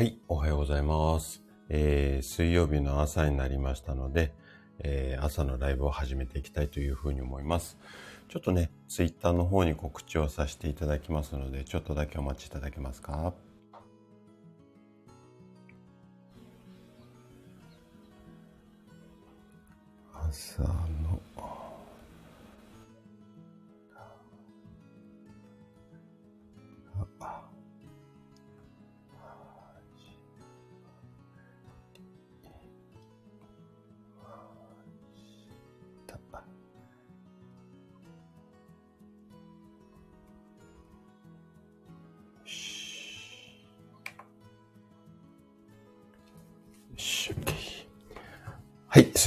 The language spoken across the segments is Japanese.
はい、おはようございます。えー、水曜日の朝になりましたので、えー朝のライブを始めていきたいというふうに思います。ちょっとね、ツイッターの方に告知をさせていただきますので、ちょっとだけお待ちいただけますか？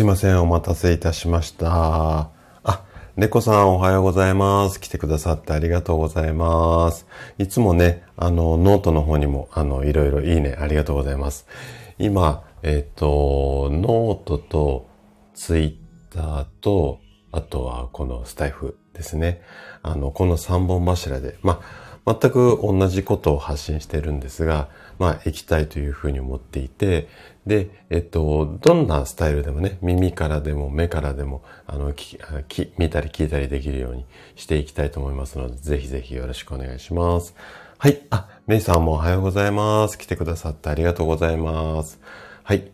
い、ません。お待たせいたしました。あ、猫さんおはようございます。来てくださってありがとうございます。いつもね、あの、ノートの方にも、あの、いろいろいいね、ありがとうございます。今、えっ、と、ノートとツイッターと、あとはこのスタエフですね。あの、この3本柱で、ま、全く同じことを発信してるんですが、まあ、行きたいというふうに思っていて、で、えっと、どんなスタイルでもね、耳からでも目からでも、あの、きき見たり聞いたりできるようにしていきたいと思いますので、ぜひぜひよろしくお願いします。はい。あ、メイさんもおはようございます。来てくださってありがとうございます。はい。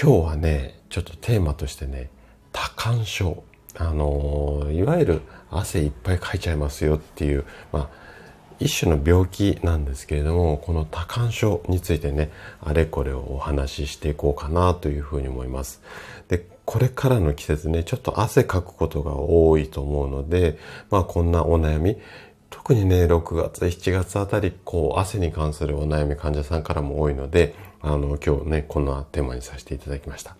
今日はね、ちょっとテーマとしてね、多感症。あのいわゆる汗いっぱいかいちゃいますよっていう、まあ、一種の病気なんですけれども、この多感症についてね、あれこれをお話ししていこうかなというふうに思います。で、これからの季節ね、ちょっと汗かくことが多いと思うので、まあこんなお悩み、特にね、6月、7月あたり、こう、汗に関するお悩み患者さんからも多いので、あの、今日ね、こんなテーマにさせていただきました。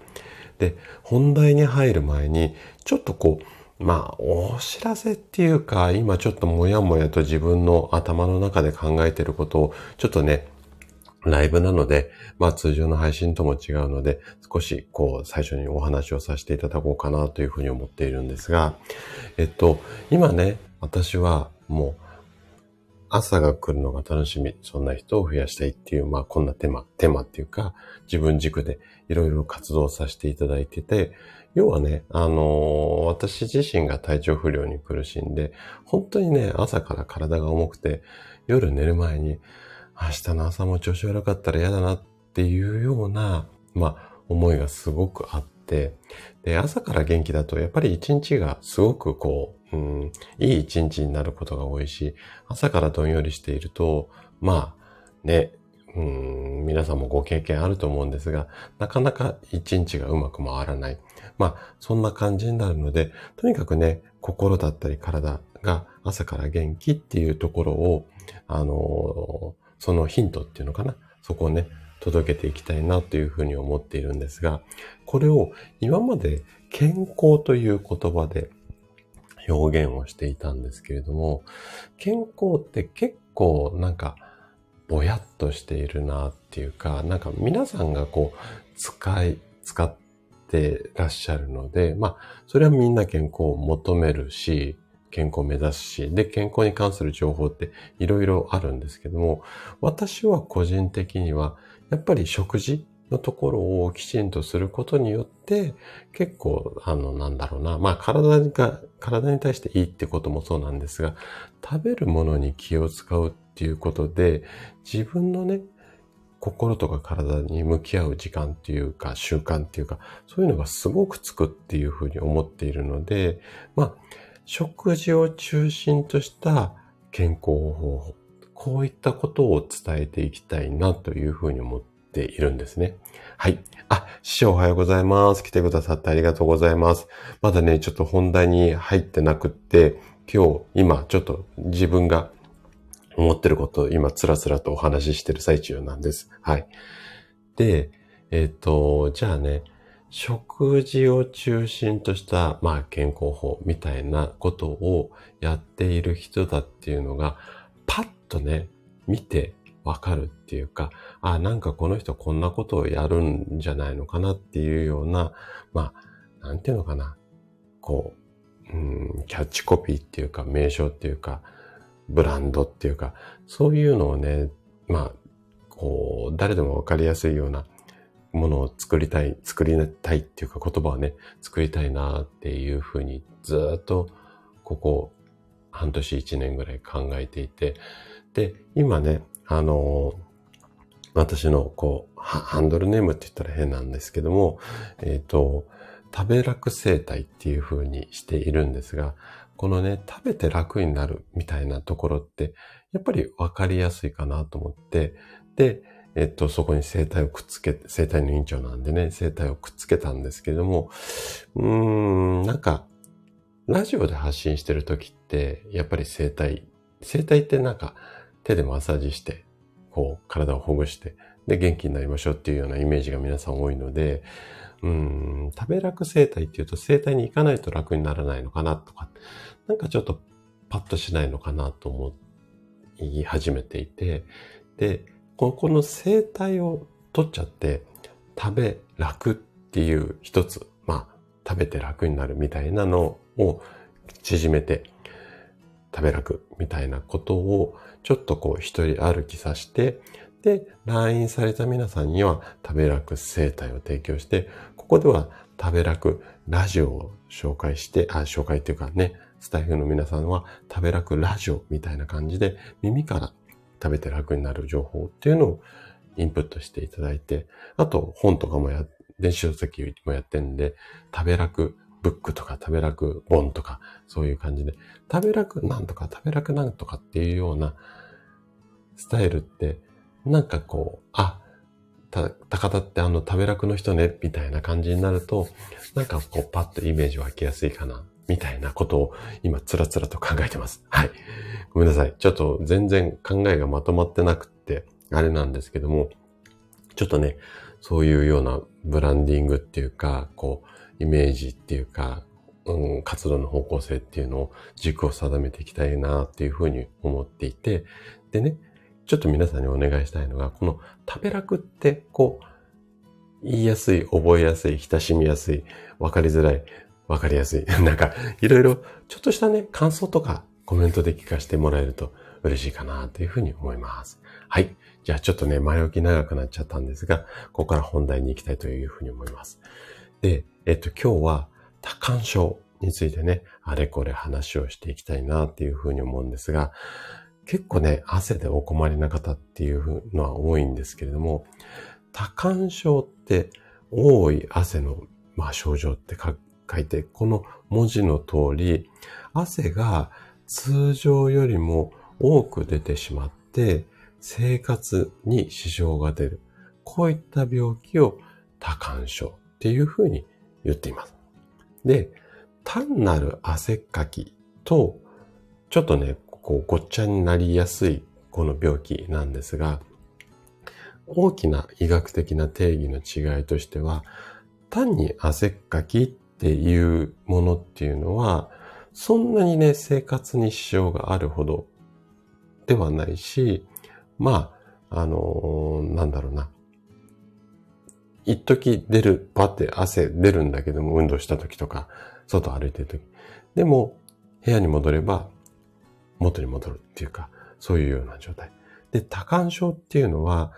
で、本題に入る前に、ちょっとこう、まあ、お知らせっていうか、今ちょっともやもやと自分の頭の中で考えてることを、ちょっとね、ライブなので、まあ通常の配信とも違うので、少しこう最初にお話をさせていただこうかなというふうに思っているんですが、えっと、今ね、私はもう朝が来るのが楽しみ、そんな人を増やしたいっていう、まあこんなテーマ、テーマっていうか、自分軸でいろいろ活動させていただいてて、要はね、あのー私自身が体調不良に苦しんで、本当にね、朝から体が重くて、夜寝る前に、明日の朝も調子悪かったら嫌だなっていうような、まあ、思いがすごくあって、で、朝から元気だと、やっぱり一日がすごくこう、うん、いい一日になることが多いし、朝からどんよりしていると、まあ、ね、うん、皆さんもご経験あると思うんですが、なかなか一日がうまく回らない。まあ、そんな感じになるので、とにかくね、心だったり体が朝から元気っていうところを、あのーそのヒントっていうのかな。そこをね、届けていきたいなというふうに思っているんですが、これを今まで健康という言葉で表現をしていたんですけれども、健康って結構なんかぼやっとしているなっていうか、なんか皆さんがこう使い、使ってらっしゃるので、まあ、それはみんな健康を求めるし、健康を目指すし、で、健康に関する情報っていろいろあるんですけども、私は個人的には、やっぱり食事のところをきちんとすることによって、結構、あの、なんだろうな、まあ、体が、体に対していいってこともそうなんですが、食べるものに気を使うっていうことで、自分のね、心とか体に向き合う時間っていうか、習慣っていうか、そういうのがすごくつくっていうふうに思っているので、まあ、食事を中心とした健康方法、こういったことを伝えていきたいなというふうに思ってているんですね。はい。あ、師匠おはようございます。来てくださってありがとうございます。まだね、ちょっと本題に入ってなくって、今日、今、ちょっと自分が思ってることを今、つらつらとお話ししてる最中なんです。はい。で、えっ、と、じゃあね、食事を中心とした、まあ、健康法みたいなことをやっている人だっていうのが、パッとね、見てわかるっていうか、あ、なんかこの人こんなことをやるんじゃないのかなっていうような、まあ、なんていうのかな、こう、うん、キャッチコピーっていうか、名称っていうか、ブランドっていうか、そういうのをね、まあ、こう、誰でもわかりやすいようなものを作りたい、作りたいっていうか言葉をね、作りたいなっていうふうにずっとここ半年一年ぐらい考えていて、で、今ね、あの私のこう、ハンドルネームって言ったら変なんですけども、えっ、ー、と、食べ楽生態っていう風にしているんですが、このね、食べて楽になるみたいなところって、やっぱりわかりやすいかなと思って、で、えっと、そこに生態をくっつけ、生態の委員長なんでね、生態をくっつけたんですけれども、うーん、なんか、ラジオで発信してる時って、やっぱり生態、生態ってなんか手でマッサージして、こう、体をほぐして、で、元気になりましょうっていうようなイメージが皆さん多いので、うん、食べ楽生態っていうと生態に行かないと楽にならないのかなとか、なんかちょっとパッとしないのかなと思い始めていて、で、ここの生態を取っちゃって、食べ楽っていう一つ、まあ、食べて楽になるみたいなのを縮めて、食べ楽みたいなことをちょっとこう一人歩きさせて、で、来院された皆さんには食べ楽生態を提供して、ここでは食べ楽ラジオを紹介して、あ、紹介っていうかね、スタイフの皆さんは食べ楽ラジオみたいな感じで耳から食べて楽になる情報っていうのをインプットしていただいて、あと本とかもや、電子書籍もやってるんで、食べ楽ブックとか食べ楽本とかそういう感じで、食べ楽なんとか食べ楽なんとかっていうようなスタイルってなんかこう、あ、た、高田ってあの食べ楽の人ね、みたいな感じになると、なんかこうパッとイメージ湧きやすいかな、みたいなことを今つらつらと考えてます。はい。ごめんなさい。ちょっと全然考えがまとまってなくって、あれなんですけども、ちょっとね、そういうようなブランディングっていうか、こう、イメージっていうか、うん、活動の方向性っていうのを軸を定めていきたいなっていうふうに思っていて、でね、ちょっと皆さんにお願いしたいのが、この食べ楽って、こう、言いやすい、覚えやすい、親しみやすい、わかりづらい、わかりやすい。なんか、いろいろ、ちょっとしたね、感想とかコメントで聞かせてもらえると嬉しいかなというふうに思います。はい。じゃあちょっとね、前置き長くなっちゃったんですが、ここから本題に行きたいというふうに思います。で、えっと、今日は多感症についてね、あれこれ話をしていきたいなっていうふうに思うんですが、結構ね、汗でお困りな方っていうのは多いんですけれども、多汗症って多い汗の、まあ、症状って書いて、この文字の通り、汗が通常よりも多く出てしまって、生活に支障が出る。こういった病気を多汗症っていうふうに言っています。で、単なる汗っかきと、ちょっとね、こうごっちゃになりやすいこの病気なんですが、大きな医学的な定義の違いとしては、単に汗っかきっていうものっていうのは、そんなにね、生活に支障があるほどではないし、まあ、あのー、なんだろうな。一時出る、バって汗出るんだけども、運動した時とか、外歩いてる時。でも、部屋に戻れば元に戻るっていうか、そういうような状態。で、多感症っていうのは、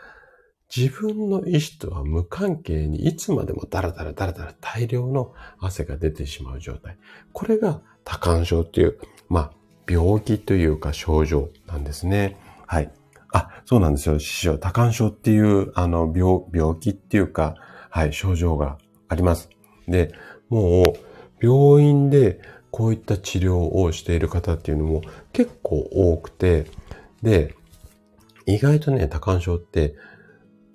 自分の意思とは無関係にいつまでもダラダラダラダラ大量の汗が出てしまう状態。これが多感症っていう、まあ、病気というか症状なんですね。はい。あ、そうなんですよ。師匠。多感症っていう、あの、病、病気っていうか、はい、症状があります。で、もう、病院でこういった治療をしている方っていうのも結構多くて、で、意外とね、多感症って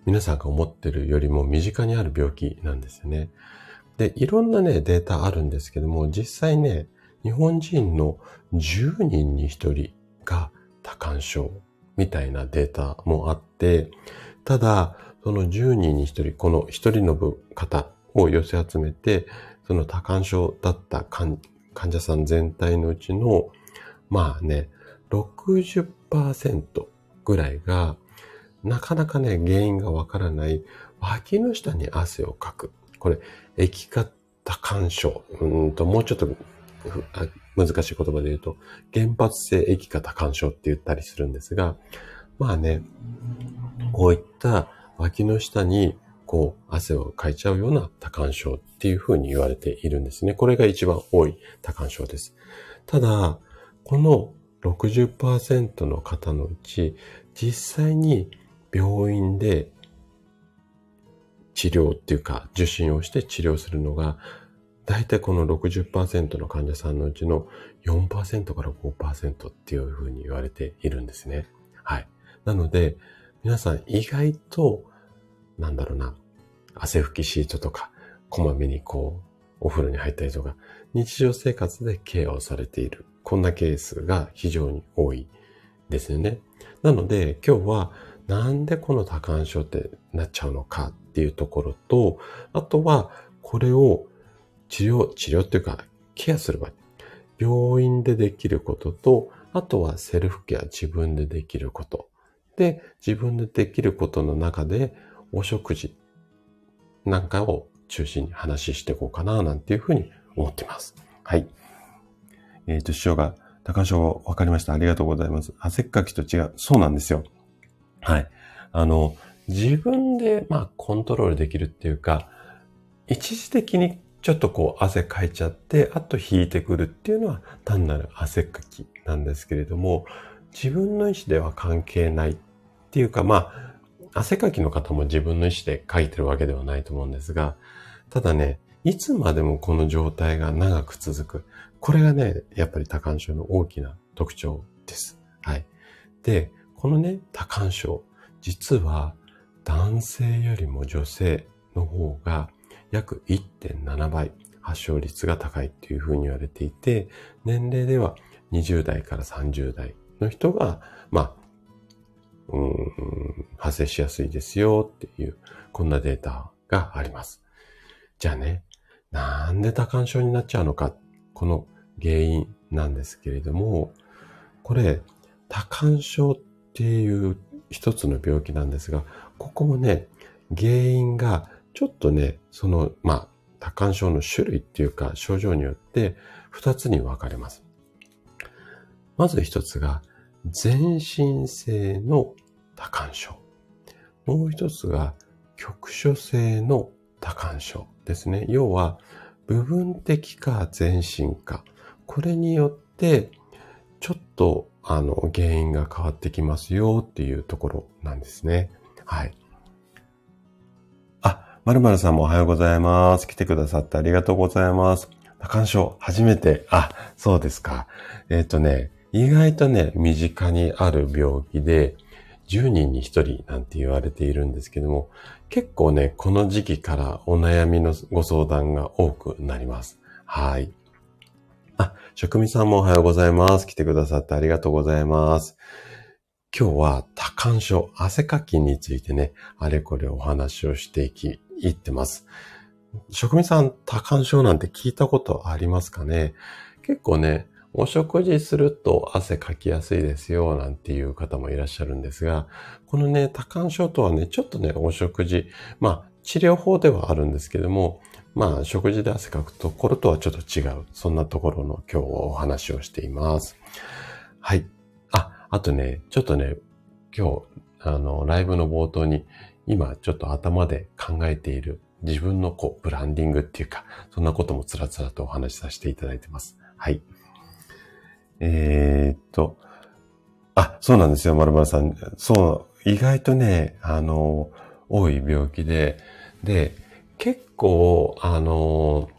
皆さんが思ってるよりも身近にある病気なんですよね。で、いろんなね、データあるんですけども、実際ね、日本人の10人に1人が多感症みたいなデータもあって、ただ、その10人に1人、この1人の方を寄せ集めて、その多感症だった患者さん全体のうちの、まあね、60%ぐらいが、なかなかね、原因がわからない脇の下に汗をかく。これ、液化多汗症。うんと、もうちょっと難しい言葉で言うと、原発性液化多汗症って言ったりするんですが、まあね、こういった脇の下にこう汗をかいちゃうような多汗症っていうふうに言われているんですね。これが一番多い多汗症です。ただ、この60%の方のうち、実際に病院で治療っていうか受診をして治療するのが、だいたいこの60%の患者さんのうちの4%から5%っていうふうに言われているんですね。はい。なので、皆さん意外と、なんだろうな、汗拭きシートとか、こまめにこう、お風呂に入ったりとか、日常生活でケアをされている。こんなケースが非常に多いですよね。なので、今日はなんでこの多感症ってなっちゃうのかっていうところと、あとはこれを治療、治療っていうかケアする場合、病院でできることと、あとはセルフケア、自分でできること。で、自分でできることの中で、お食事なんかを中心に話していこうかな、なんていうふうに思っています。はい。えっ、ー、と、師匠が、高潮わかりました。ありがとうございます。汗っかきと違う。そうなんですよ。はい。あの、自分で、まあ、コントロールできるっていうか、一時的にちょっとこう汗かいちゃって、あと引いてくるっていうのは単なる汗かきなんですけれども、自分の意思では関係ないっていうか、まあ、汗かきの方も自分の意思で書いてるわけではないと思うんですが、ただね、いつまでもこの状態が長く続く。これがね、やっぱり多感症の大きな特徴です。はい。で、このね、多感症、実は男性よりも女性の方が約1.7倍発症率が高いっていうふうに言われていて、年齢では20代から30代の人が、まあ、うん、発生しやすいですよっていう、こんなデータがあります。じゃあね、なんで多感症になっちゃうのか、この原因なんですけれども、これ、多感症っていう一つの病気なんですが、ここもね、原因がちょっとね、その、まあ、多感症の種類っていうか症状によって二つに分かれます。まず一つが全身性の多感症。もう一つが局所性の多感症ですね。要は部分的か全身か。これによってちょっとあの原因が変わってきますよっていうところなんですね。はい。あ、まるまるさんもおはようございます。来てくださってありがとうございます。多感症、初めて。あ、そうですか。えっ、ー、とね、意外とね、身近にある病気で、10人に1人なんて言われているんですけども、結構ね、この時期からお悩みのご相談が多くなります。はい。あ、職味さんもおはようございます。来てくださってありがとうございます。今日は多感症、汗かきについてね、あれこれお話をしていき、いってます。職味さん、多感症なんて聞いたことありますかね？結構ね、お食事すると汗かきやすいですよ、なんていう方もいらっしゃるんですが、このね、多感症とはね、ちょっとね、お食事、まあ、治療法ではあるんですけども、まあ、食事で汗かくところとはちょっと違う。そんなところの今日お話をしています。はい。あ、あとね、ちょっとね、今日、あの、ライブの冒頭に、今ちょっと頭で考えている自分のこう、ブランディングっていうか、そんなこともつらつらとお話しさせていただいてます。はい。えー、っと、あ、そうなんですよ、まるまるさん。そう、意外とね、あの、多い病気で、で、結構、あの、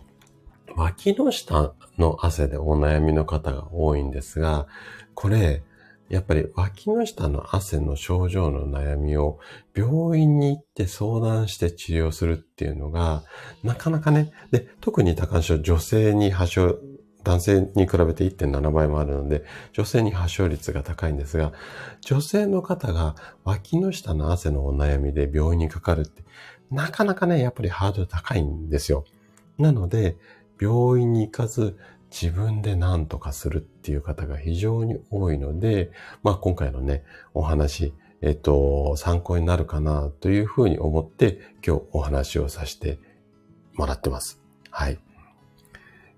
脇の下の汗でお悩みの方が多いんですが、これ、やっぱり脇の下の汗の症状の悩みを病院に行って相談して治療するっていうのが、なかなかね、で、特に多感症、女性に発症男性に比べて1.7倍もあるので、女性に発症率が高いんですが、女性の方が脇の下の汗のお悩みで病院にかかるって、なかなかね、やっぱりハードル高いんですよ。なので、病院に行かず自分で何とかするっていう方が非常に多いので、まあ今回のね、お話、えっと、参考になるかなというふうに思って今日お話をさせてもらってます。はい。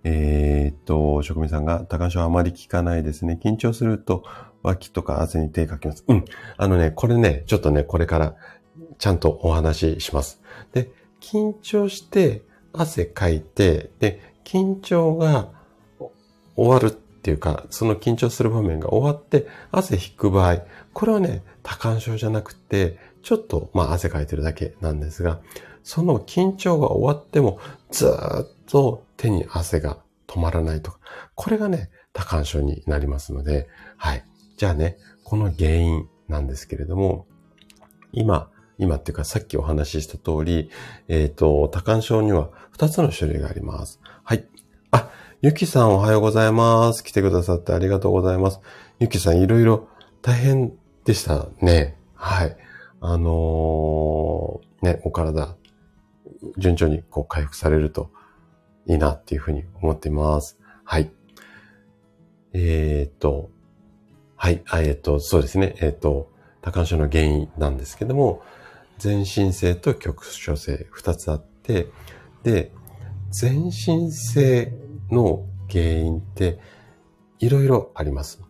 えー、っと、職人さんが、高橋はあまり聞かないですね。緊張すると脇とか汗に手かきます。うん。あのね、これね、ちょっとね、これからちゃんとお話しします。で、緊張して汗かいて、で、緊張が終わるっていうか、その緊張する場面が終わって汗引く場合、これはね、多感症じゃなくて、ちょっと、まあ汗かいてるだけなんですが、その緊張が終わってもずっと手に汗が止まらないとか、これがね、多感症になりますので、はい。じゃあね、この原因なんですけれども、今、今っていうかさっきお話しした通り、えっ、ー、と、多感症には2つの種類があります。はい。あ、ゆきさんおはようございます。来てくださってありがとうございます。ゆきさんいろいろ大変でしたね。はい。あのー、ね、お体、順調にこう回復されるといいなっていうふうに思っています。はい。えっ、と、はい、えっ、と、そうですね。えっ、と、多感症の原因なんですけども、全身性と局所性二つあって、で、全身性の原因っていろいろあります。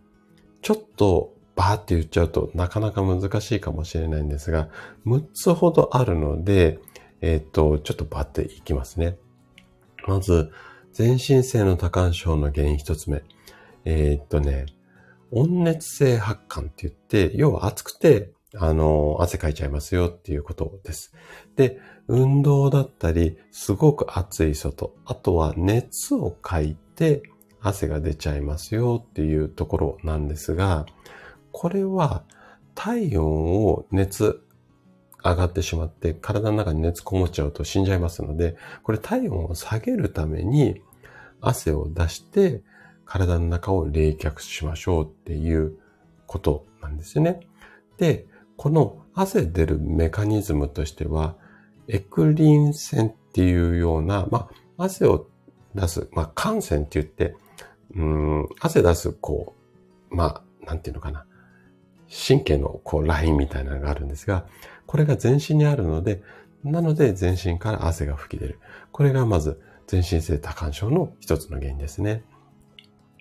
ちょっとバーって言っちゃうとなかなか難しいかもしれないんですが、6つほどあるので、えっ、ー、と、ちょっとバーっていきますね。まず、全身性の多感症の原因一つ目。えー、っとね、温熱性発汗って言って、要は暑くて、あの、汗かいちゃいますよっていうことです。で、運動だったり、すごく暑い外、あとは熱をかいて汗が出ちゃいますよっていうところなんですが、これは体温を熱上がってしまって体の中に熱こもっちゃうと死んじゃいますので、これ体温を下げるために汗を出して体の中を冷却しましょうっていうことなんですよね。で、この汗出るメカニズムとしては、エクリン腺っていうような、まあ、汗を出す、まあ、汗腺って言って、うん、汗出す、こう、まあ、なんていうのかな。神経のこうラインみたいなのがあるんですが、これが全身にあるので、なので全身から汗が吹き出る。これがまず全身性多汗症の一つの原因ですね。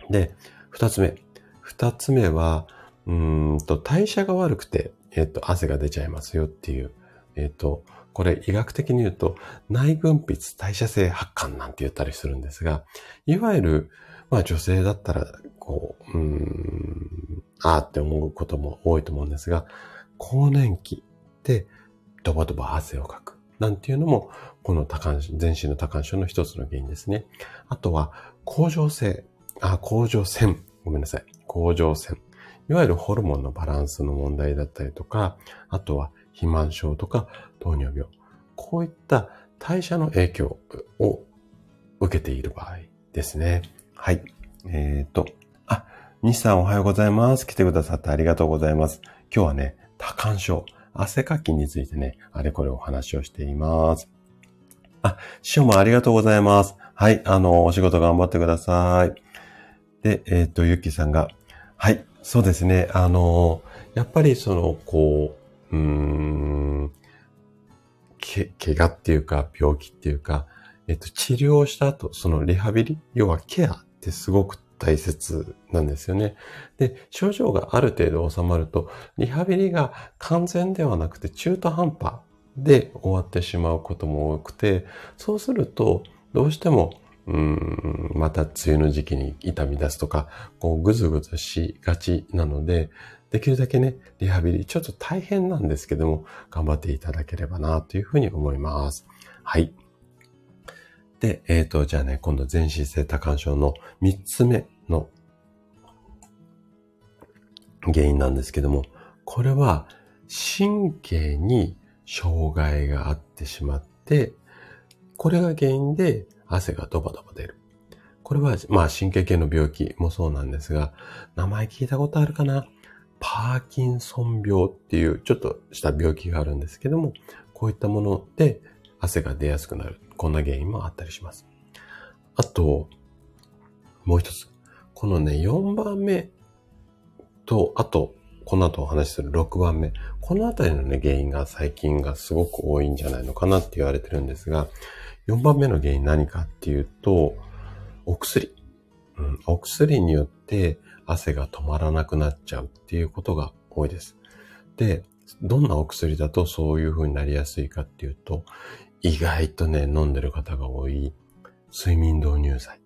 で、二つ目。二つ目は、うんと代謝が悪くてえっ、と、汗が出ちゃいますよっていう、えっ、と、これ医学的に言うと内分泌代謝性発汗なんて言ったりするんですが、いわゆる、まあ女性だったら、こう、うん、ああって思うことも多いと思うんですが、更年期でドバドバ汗をかく。なんていうのも、この多感全身の多感症の一つの原因ですね。あとは、甲状腺、あ、甲状腺、ごめんなさい。甲状腺。いわゆるホルモンのバランスの問題だったりとか、あとは肥満症とか糖尿病。こういった代謝の影響を受けている場合ですね。はい。えっ、ー、と、あ、西さんおはようございます。来てくださってありがとうございます。今日はね、多感症、汗かきについてね、あれこれお話をしています。あ、師匠もありがとうございます。はい、あの、お仕事頑張ってください。で、えっ、ー、と、ゆきさんが、はい、そうですね。あの、やっぱりその、こう、うーん、け、怪我っていうか、病気っていうか、えっと、治療した後、そのリハビリ、要はケアってすごく大切なんですよね。で、症状がある程度収まると、リハビリが完全ではなくて中途半端で終わってしまうことも多くて、そうすると、どうしてもうーん、また梅雨の時期に痛み出すとか、こうぐずぐずしがちなので、できるだけね、リハビリ、ちょっと大変なんですけども、頑張っていただければな、というふうに思います。はい。で、えっ、ー、と、じゃあね、今度全身性多感症の3つ目の原因なんですけども、これは神経に障害があってしまって、これが原因で汗がドバドバ出る。これは、まあ神経系の病気もそうなんですが、名前聞いたことあるかな？パーキンソン病っていうちょっとした病気があるんですけども、こういったもので汗が出やすくなる。こんな原因もあったりします。あと、もう一つ。このね、4番目と、あと、この後お話しする6番目。このあたりのね、原因が最近がすごく多いんじゃないのかなって言われてるんですが、4番目の原因何かっていうと、お薬。うん、お薬によって汗が止まらなくなっちゃうっていうことが多いです。で、どんなお薬だとそういう風になりやすいかっていうと、意外とね、飲んでる方が多い睡眠導入剤。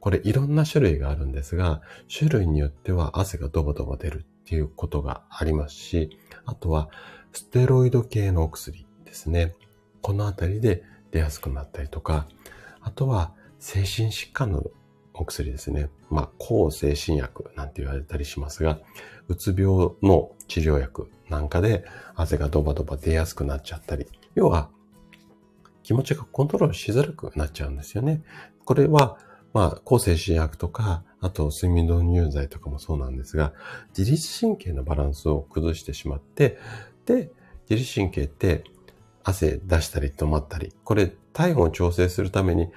これいろんな種類があるんですが、種類によっては汗がドバドバ出るっていうことがありますし、あとはステロイド系のお薬ですね。このあたりで出やすくなったりとか、あとは精神疾患のお薬ですね。まあ、抗精神薬なんて言われたりしますが、うつ病の治療薬なんかで汗がドバドバ出やすくなっちゃったり、要は気持ちがコントロールしづらくなっちゃうんですよね。これは、まあ、抗精神薬とか、あと睡眠導入剤とかもそうなんですが、自律神経のバランスを崩してしまって、で、自律神経って汗出したり止まったり、これ体温を調整するために、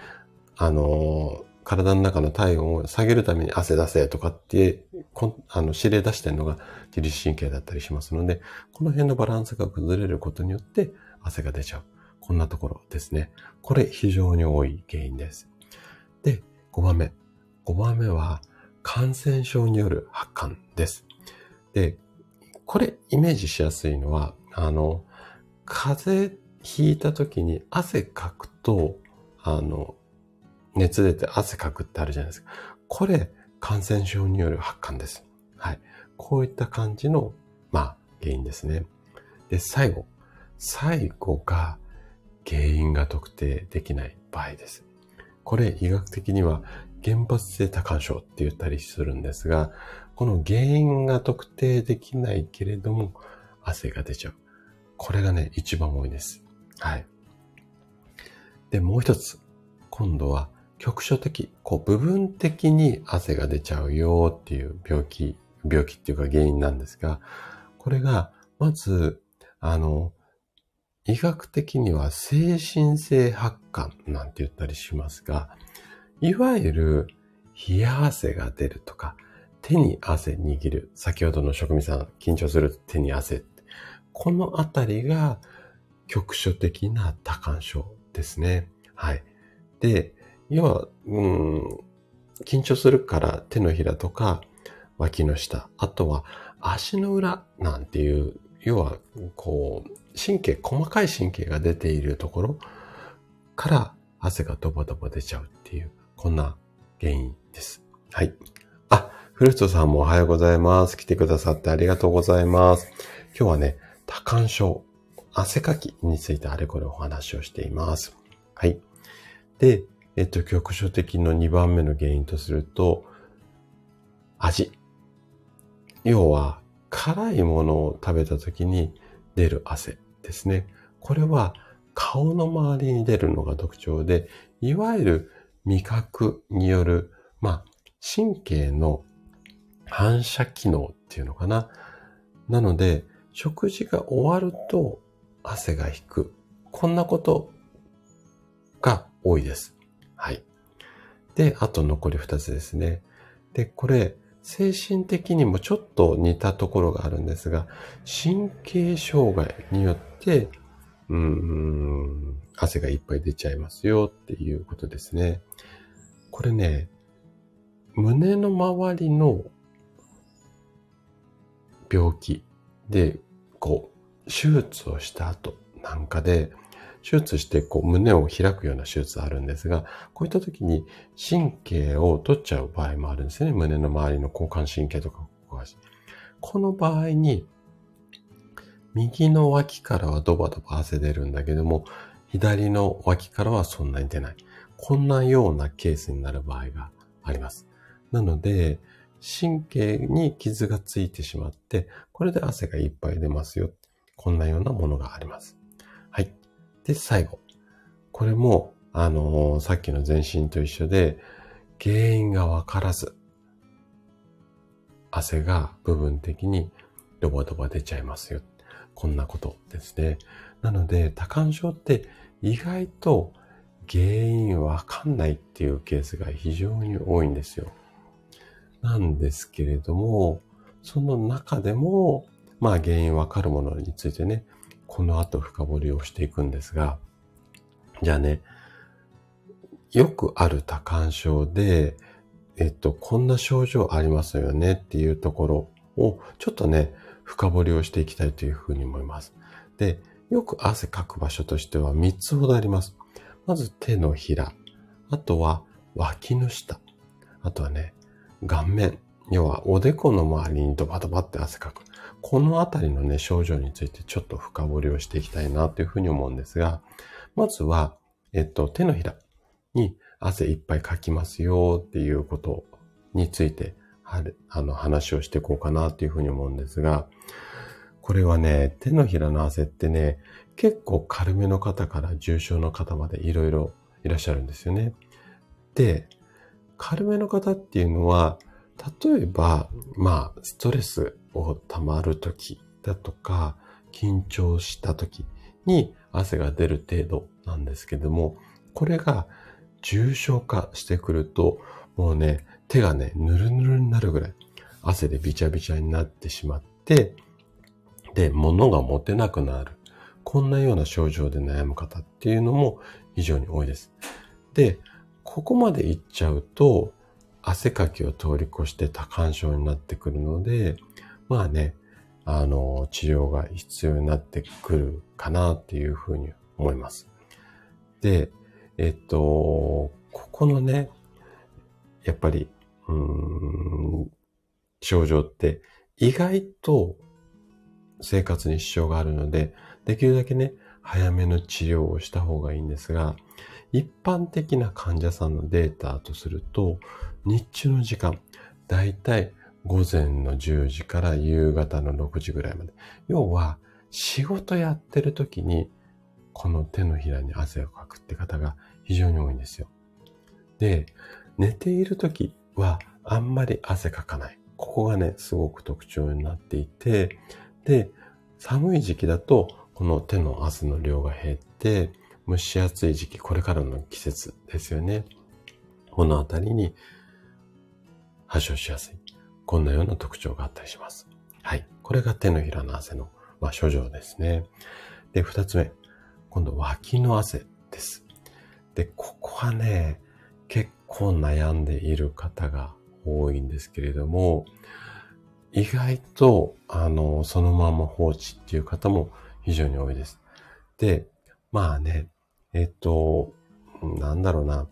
あの体の中の体温を下げるために汗出せとかって、あの、指令出してるのが自律神経だったりしますので、この辺のバランスが崩れることによって汗が出ちゃう。こんなところですね。これ非常に多い原因です。で、5番目。5番目は感染症による発汗です。で、これイメージしやすいのは、あの、風邪ひいた時に汗かくと、あの、熱出て汗かくってあるじゃないですか。これ、感染症による発汗です。はい。こういった感じの、まあ、原因ですね。で、最後。最後が原因が特定できない場合です。これ、医学的には原発性多汗症って言ったりするんですが、この原因が特定できないけれども、汗が出ちゃう。これがね、一番多いです。はい。で、もう一つ。今度は局所的、こう部分的に汗が出ちゃうよっていう病気、病気っていうか原因なんですが、これが、まず、あの、医学的には精神性発汗なんて言ったりしますが、いわゆる冷や汗が出るとか、手に汗握る。先ほどの職味さん、緊張すると手に汗。このあたりが局所的な多汗症ですね。はい。で、要は、うん、緊張するから手のひらとか脇の下、あとは足の裏なんていう、要は、こう、神経、細かい神経が出ているところから汗がドバドバ出ちゃうっていう、こんな原因です。はい。あ、フルーツさんもおはようございます。来てくださってありがとうございます。今日はね、多汗症、汗かきについてあれこれお話をしています。はい。で、えっと、局所的の2番目の原因とすると、味。要は、辛いものを食べた時に出る汗ですね。これは顔の周りに出るのが特徴で、いわゆる味覚による、まあ、神経の反射機能っていうのかな。なので、食事が終わると汗が引く。こんなことが多いです。はい。で、あと残り2つですね。で、これ、精神的にもちょっと似たところがあるんですが、神経障害によって、うーん、汗がいっぱい出ちゃいますよっていうことですね。これね、胸の周りの病気で、こう、手術をした後なんかで、手術してこう胸を開くような手術あるんですが、こういった時に神経を取っちゃう場合もあるんですね。胸の周りの交感神経とか。この場合に、右の脇からはドバドバ汗出るんだけども、左の脇からはそんなに出ない。こんなようなケースになる場合があります。なので、神経に傷がついてしまって、これで汗がいっぱい出ますよ。こんなようなものがあります。で、最後。これも、あのー、さっきの全身と一緒で、原因がわからず、汗が部分的にドバドバ出ちゃいますよ。こんなことですね。なので、多汗症って意外と原因わかんないっていうケースが非常に多いんですよ。なんですけれども、その中でも、まあ原因わかるものについてね、この後深掘りをしていくんですが、じゃあね、よくある多汗症で、えっと、こんな症状ありますよねっていうところを、ちょっとね、深掘りをしていきたいというふうに思います。で、よく汗かく場所としては3つほどあります。まず手のひら。あとは脇の下。あとはね、顔面。要はおでこの周りにドバドバって汗かく。このあたりのね、症状についてちょっと深掘りをしていきたいなというふうに思うんですが、まずは、えっと、手のひらに汗いっぱいかきますよっていうことについて、あの話をしていこうかなというふうに思うんですが、これはね、手のひらの汗ってね、結構軽めの方から重症の方までいろいろいらっしゃるんですよね。で、軽めの方っていうのは、例えば、まあ、ストレスを溜まるときだとか、緊張したときに汗が出る程度なんですけども、これが重症化してくると、もうね、手がね、ぬるぬるになるぐらい汗でびちゃびちゃになってしまって、で、物が持てなくなる。こんなような症状で悩む方っていうのも非常に多いです。で、ここまでいっちゃうと、汗かきを通り越して多汗症になってくるので、まあね、あの、治療が必要になってくるかなっていうふうに思います。で、えっと、ここのね、やっぱり、うん、症状って意外と生活に支障があるので、できるだけね、早めの治療をした方がいいんですが、一般的な患者さんのデータとすると、日中の時間、だいたい午前の10時から夕方の6時ぐらいまで。要は、仕事やってる時に、この手のひらに汗をかくって方が非常に多いんですよ。で、寝ている時はあんまり汗かかない。ここがね、すごく特徴になっていて、で、寒い時期だと、この手の汗の量が減って、蒸し暑い時期、これからの季節ですよね。このあたりに発症しやすい。こんなような特徴があったりします。はい。これが手のひらの汗の、まあ、症状ですね。で、二つ目。今度、脇の汗です。で、ここはね、結構悩んでいる方が多いんですけれども、意外と、あの、そのまま放置っていう方も非常に多いです。で、まあね、えっと、なんだろうな。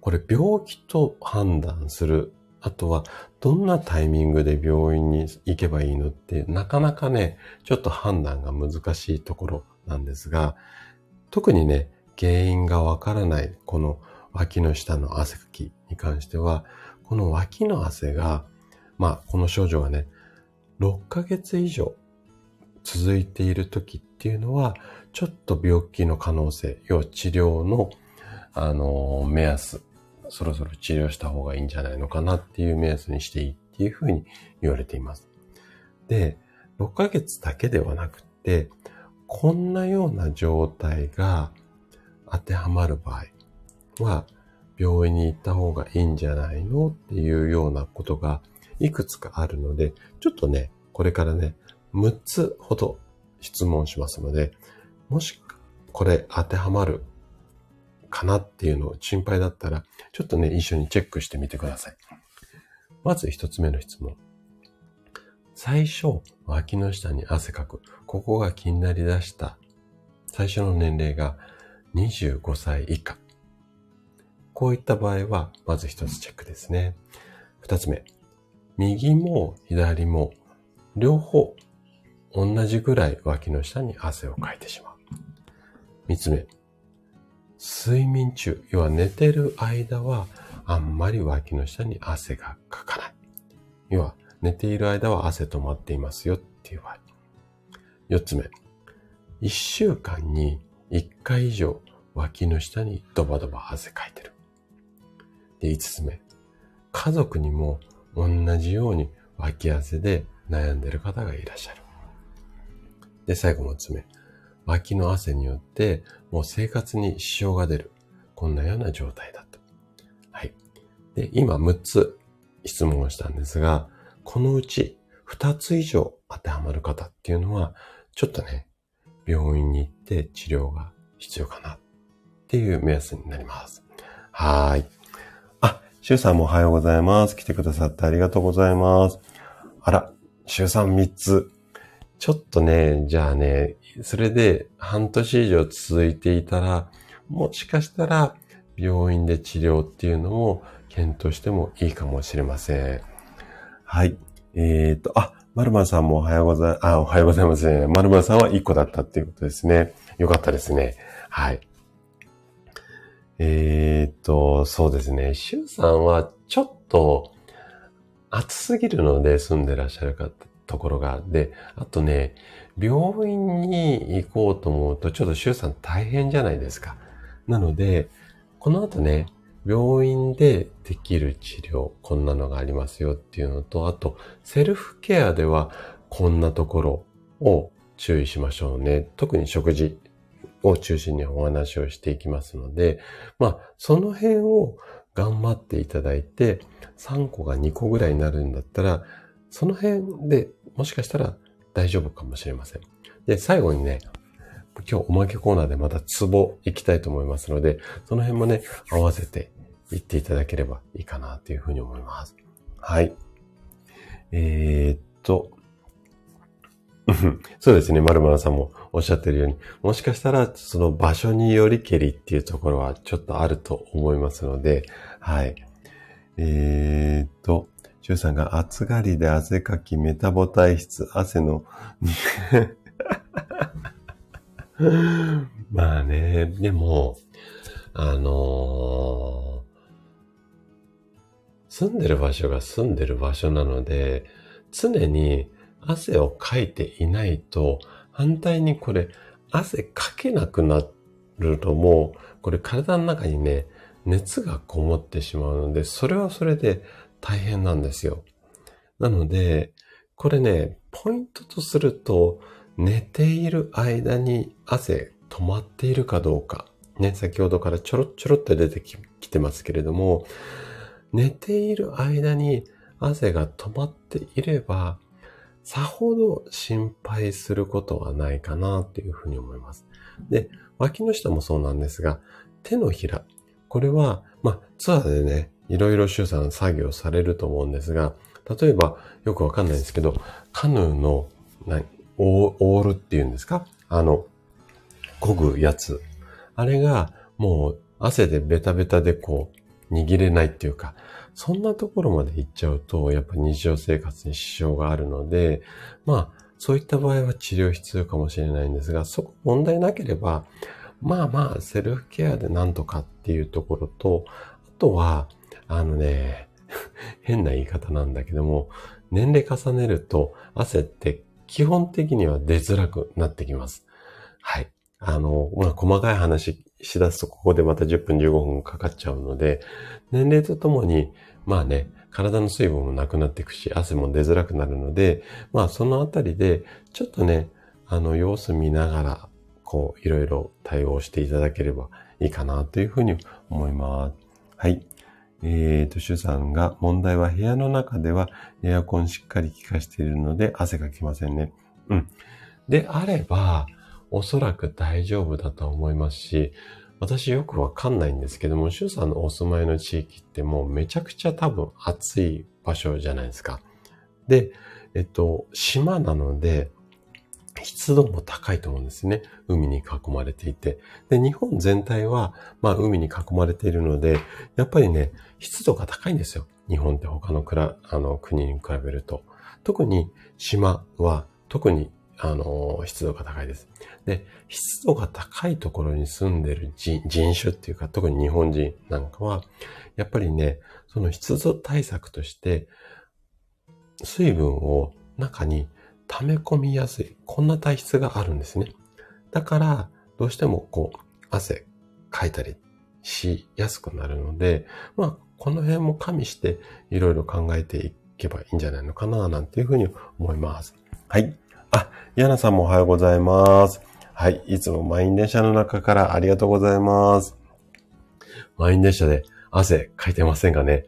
これ病気と判断する。あとは、どんなタイミングで病院に行けばいいのって、なかなかね、ちょっと判断が難しいところなんですが、特にね、原因がわからない、この脇の下の汗かきに関しては、この脇の汗がまあ、この症状がね、6ヶ月以上続いている時っていうのは、ちょっと病気の可能性、要は治療の、あの、目安、そろそろ治療した方がいいんじゃないのかなっていう目安にしていいっていうふうに言われています。で、6ヶ月だけではなくて、こんなような状態が当てはまる場合は、病院に行った方がいいんじゃないのっていうようなことがいくつかあるので、ちょっとね、これからね、6つほど質問しますので、もしこれ当てはまるかなっていうのを心配だったら、ちょっとね、一緒にチェックしてみてください。まず一つ目の質問。最初、脇の下に汗かく。ここが気になりだした。最初の年齢が25歳以下。こういった場合は、まず一つチェックですね。二つ目。右も左も両方同じぐらい脇の下に汗をかいてしまう。三つ目。睡眠中、要は寝てる間はあんまり脇の下に汗がかかない。要は寝ている間は汗止まっていますよっていう場合。四つ目。一週間に一回以上脇の下にドバドバ汗かいてる。で、五つ目。家族にも同じように脇汗で悩んでる方がいらっしゃる。で、最後のつ目。脇の汗によってもう生活に支障が出る。こんなような状態だと。はい。で、今6つ質問をしたんですが、このうち2つ以上当てはまる方っていうのは、ちょっとね、病院に行って治療が必要かなっていう目安になります。はーい。シュウさんもおはようございます。来てくださってありがとうございます。あら、シュウさん3つ。ちょっとね、じゃあね、それで半年以上続いていたら、もしかしたら病院で治療っていうのも検討してもいいかもしれません。はい。えっ、ー、と、あ、まるまるさんもおはようござい、あ、おはようございますね。まるまるさんは1個だったっていうことですね。よかったですね。はい。えっ、ー、と、そうですね。シュウさんはちょっと暑すぎるので住んでらっしゃるかところが。で、あとね、病院に行こうと思うとちょっとシュウさん大変じゃないですか。なので、この後ね、病院でできる治療、こんなのがありますよっていうのと、あと、セルフケアではこんなところを注意しましょうね。特に食事を中心にお話をしていきますので、まあ、その辺を頑張っていただいて、3個が2個ぐらいになるんだったら、その辺でもしかしたら大丈夫かもしれません。で、最後にね、今日おまけコーナーでまたツボ行きたいと思いますので、その辺もね、合わせて言っていただければいいかなというふうに思います。はい。えー、っと、そうですね。まるまるさんもおっしゃってるように、もしかしたらその場所によりけりっていうところはちょっとあると思いますので、はい。えー、っと、しゅうさんが暑がりで汗かき、メタボ体質、汗の。まあね、でも、あのー、住んでる場所が住んでる場所なので、常に汗をかいていないと、反対にこれ、汗かけなくなるともう、これ体の中にね、熱がこもってしまうので、それはそれで大変なんですよ。なので、これね、ポイントとすると、寝ている間に汗止まっているかどうか。ね、先ほどからちょろちょろっと出てきてますけれども、寝ている間に汗が止まっていれば、さほど心配することはないかなっていうふうに思います。で、脇の下もそうなんですが、手のひら。これは、まあ、ツアーでね、いろいろ周さん作業されると思うんですが、例えば、よくわかんないんですけど、カヌーの、何オールっていうんですか？あの、漕ぐやつ。あれがもう汗でベタベタでこう握れないっていうか、そんなところまで行っちゃうと、やっぱ日常生活に支障があるので、まあ、そういった場合は治療必要かもしれないんですが、そこ問題なければ、まあまあ、セルフケアでなんとかっていうところと、あとは、あのね、変な言い方なんだけども、年齢重ねると汗って基本的には出づらくなってきます。はい。あの、まあ、細かい話しだすとここでまた10分15分かかっちゃうので、年齢とともに、まあね、体の水分もなくなっていくし、汗も出づらくなるので、まあそのあたりで、ちょっとね、あの、様子見ながら、こう、いろいろ対応していただければいいかなというふうに思います。はい。えーと、シュさんが、問題は部屋の中ではエアコンしっかり効かしているので汗かきませんね。うん。であれば、おそらく大丈夫だと思いますし、私よくわかんないんですけども、シュさんのお住まいの地域ってもうめちゃくちゃ多分暑い場所じゃないですか。で、えっと、島なので、湿度も高いと思うんですね。海に囲まれていて。で、日本全体は、まあ海に囲まれているので、やっぱりね、湿度が高いんですよ。日本って他の国あの国に比べると。特に島は、特にあの、湿度が高いです。で、湿度が高いところに住んでる人種っていうか、特に日本人なんかは、やっぱりね、その湿度対策として、水分を中に溜め込みやすい、こんな体質があるんですね。だから、どうしてもこう、汗かいたりしやすくなるので、まあ、この辺も加味していろいろ考えていけばいいんじゃないのかな、なんていうふうに思います。はい。あ、ヤナさんもおはようございます。はい。いつも満員電車の中からありがとうございます。満員電車で汗かいてませんかね？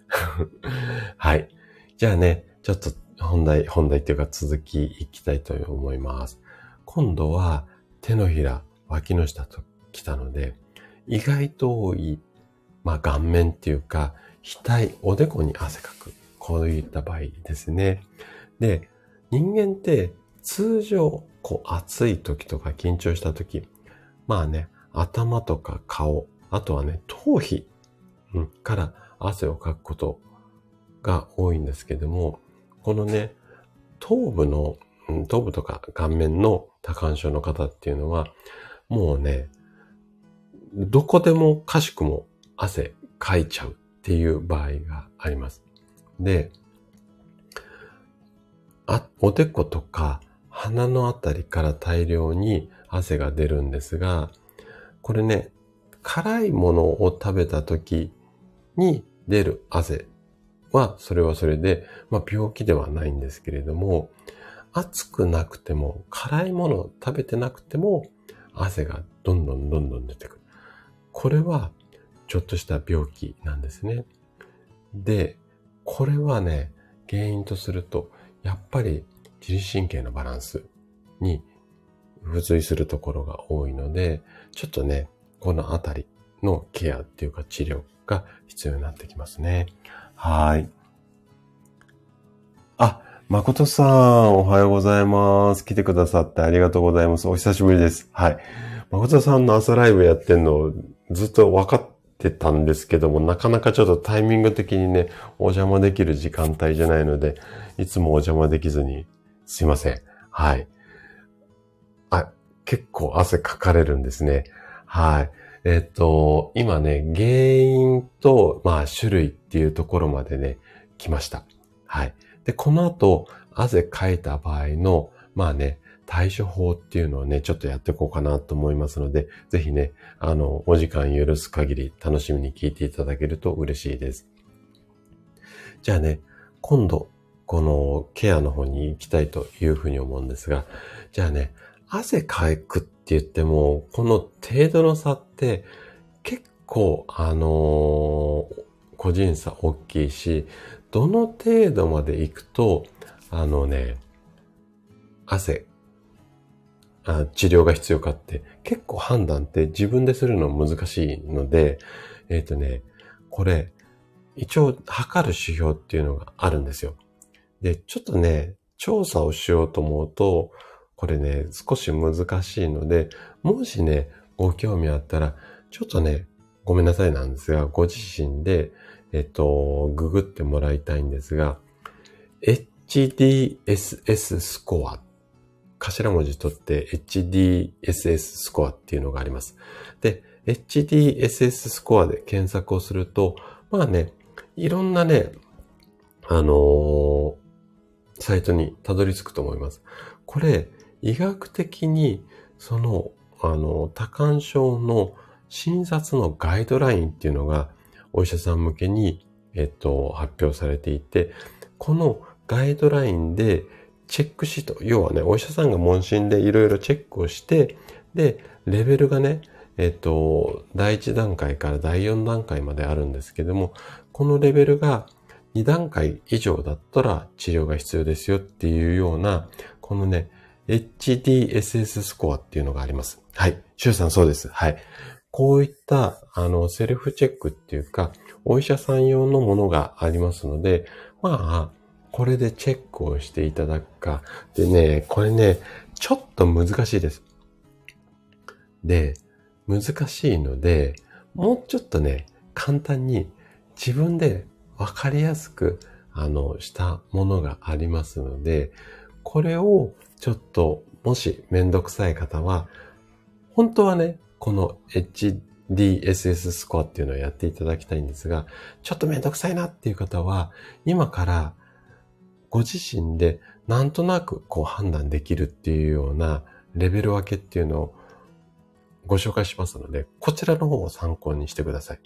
はい。じゃあね、ちょっと本題、本題っていうか続きいきたいと思います。今度は手のひら、脇の下と来たので、意外と多い、まあ顔面っていうか、額、おでこに汗かく。こういった場合ですね。で、人間って通常、こう暑い時とか緊張した時、まあね、頭とか顔、あとはね、頭皮、から汗をかくことが多いんですけども、このね、頭部の、頭部とか顔面の多感症の方っていうのは、もうね、どこでもかしくも汗かいちゃうっていう場合があります。で、あ、おでことか鼻のあたりから大量に汗が出るんですが、これね、辛いものを食べた時に出る汗は、それはそれで、まあ病気ではないんですけれども、暑くなくても、辛いものを食べてなくても、汗がどんどんどんどん出てくる。これは、ちょっとした病気なんですね。で、これはね、原因とすると、やっぱり自律神経のバランスに付随するところが多いので、ちょっとね、このあたりのケアっていうか治療が必要になってきますね。はい。あ、誠さん、おはようございます。来てくださってありがとうございます。お久しぶりです。はい。誠さんの朝ライブやってんのずっと分かってたんですけども、なかなかちょっとタイミング的にね、お邪魔できる時間帯じゃないので、いつもお邪魔できずに、すいません。はい。あ、結構汗かかれるんですね。はい。えっと、今ね、原因と、まあ、種類っていうところまでね、来ました。はい。で、この後、汗かいた場合の、まあね、対処法っていうのをね、ちょっとやっていこうかなと思いますので、ぜひね、あの、お時間許す限り楽しみに聞いていただけると嬉しいです。じゃあね、今度、このケアの方に行きたいというふうに思うんですが、じゃあね、汗かくって言っても、この程度の差って結構、あのー、個人差大きいし、どの程度まで行くと、あのね、汗あ治療が必要かって結構判断って自分でするの難しいので、えっ、ー、とね、これ一応測る指標っていうのがあるんですよ。で、ちょっとね、調査をしようと思うと、これね、少し難しいので、もしね、ご興味あったら、ちょっとね、ごめんなさいなんですが、ご自身で、えっと、ググってもらいたいんですが、HDSS スコア頭文字取って HDSS スコアっていうのがあります。で、HDSS スコアで検索をすると、まあね、いろんなね、あのー、サイトにたどり着くと思います。これ、医学的に、その、あの、多感症の診察のガイドラインっていうのが、お医者さん向けに、えっと、発表されていて、このガイドラインでチェックシート、要はね、お医者さんが問診でいろいろチェックをして、で、レベルがね、えっと、第1段階から第4段階まであるんですけども、このレベルが2段階以上だったら治療が必要ですよっていうような、このね、HDSS スコアっていうのがあります。はい。シュウさんそうです。はい。こういった、あの、セルフチェックっていうか、お医者さん用のものがありますので、まあ、これでチェックをしていただくか。でね、これね、ちょっと難しいです。で、難しいので、もうちょっとね、簡単に自分でわかりやすく、あの、したものがありますので、これをちょっと、もしめんどくさい方は、本当はね、この HDSS スコアっていうのをやっていただきたいんですが、ちょっとめんどくさいなっていう方は、今からご自身でなんとなくこう判断できるっていうようなレベル分けっていうのをご紹介しますので、こちらの方を参考にしてください。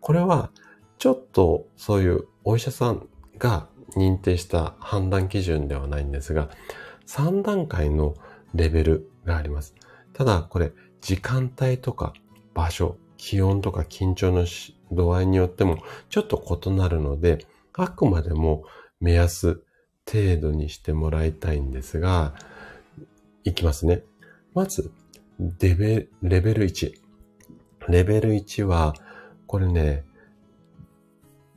これはちょっとそういうお医者さんが認定した判断基準ではないんですが、3段階のレベルがあります。ただこれ時間帯とか場所、気温とか緊張の度合いによってもちょっと異なるので、あくまでも目安程度にしてもらいたいんですが、いきますね。まず、レベレベル1。レベル1は、これね、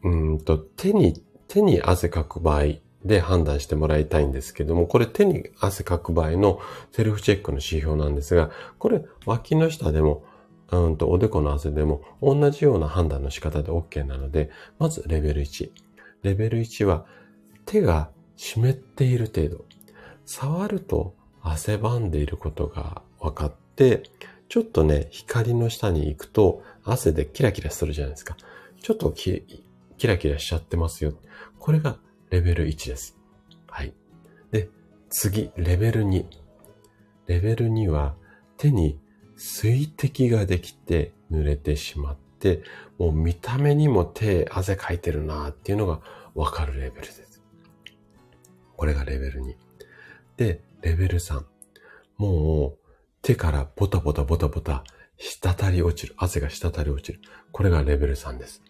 うんと、手に、手に汗かく場合で判断してもらいたいんですけども、これ手に汗かく場合のセルフチェックの指標なんですが、これ脇の下でも、うんと、おでこの汗でも同じような判断の仕方で OK なので、まずレベル1。レベル1は手が湿っている程度。触ると汗ばんでいることが分かって、ちょっとね、光の下に行くと汗でキラキラするじゃないですか。ちょっとキラキラしちゃってますよ。これがレベル1です。はい。で、次、レベル2。レベル2は手に水滴ができて濡れてしまって、もう見た目にも手汗かいてるなっていうのがわかるレベルです。これがレベル2。で、レベル3。もう手からボタボタボタボタ滴り落ちる。汗が滴り落ちる。これがレベル3です。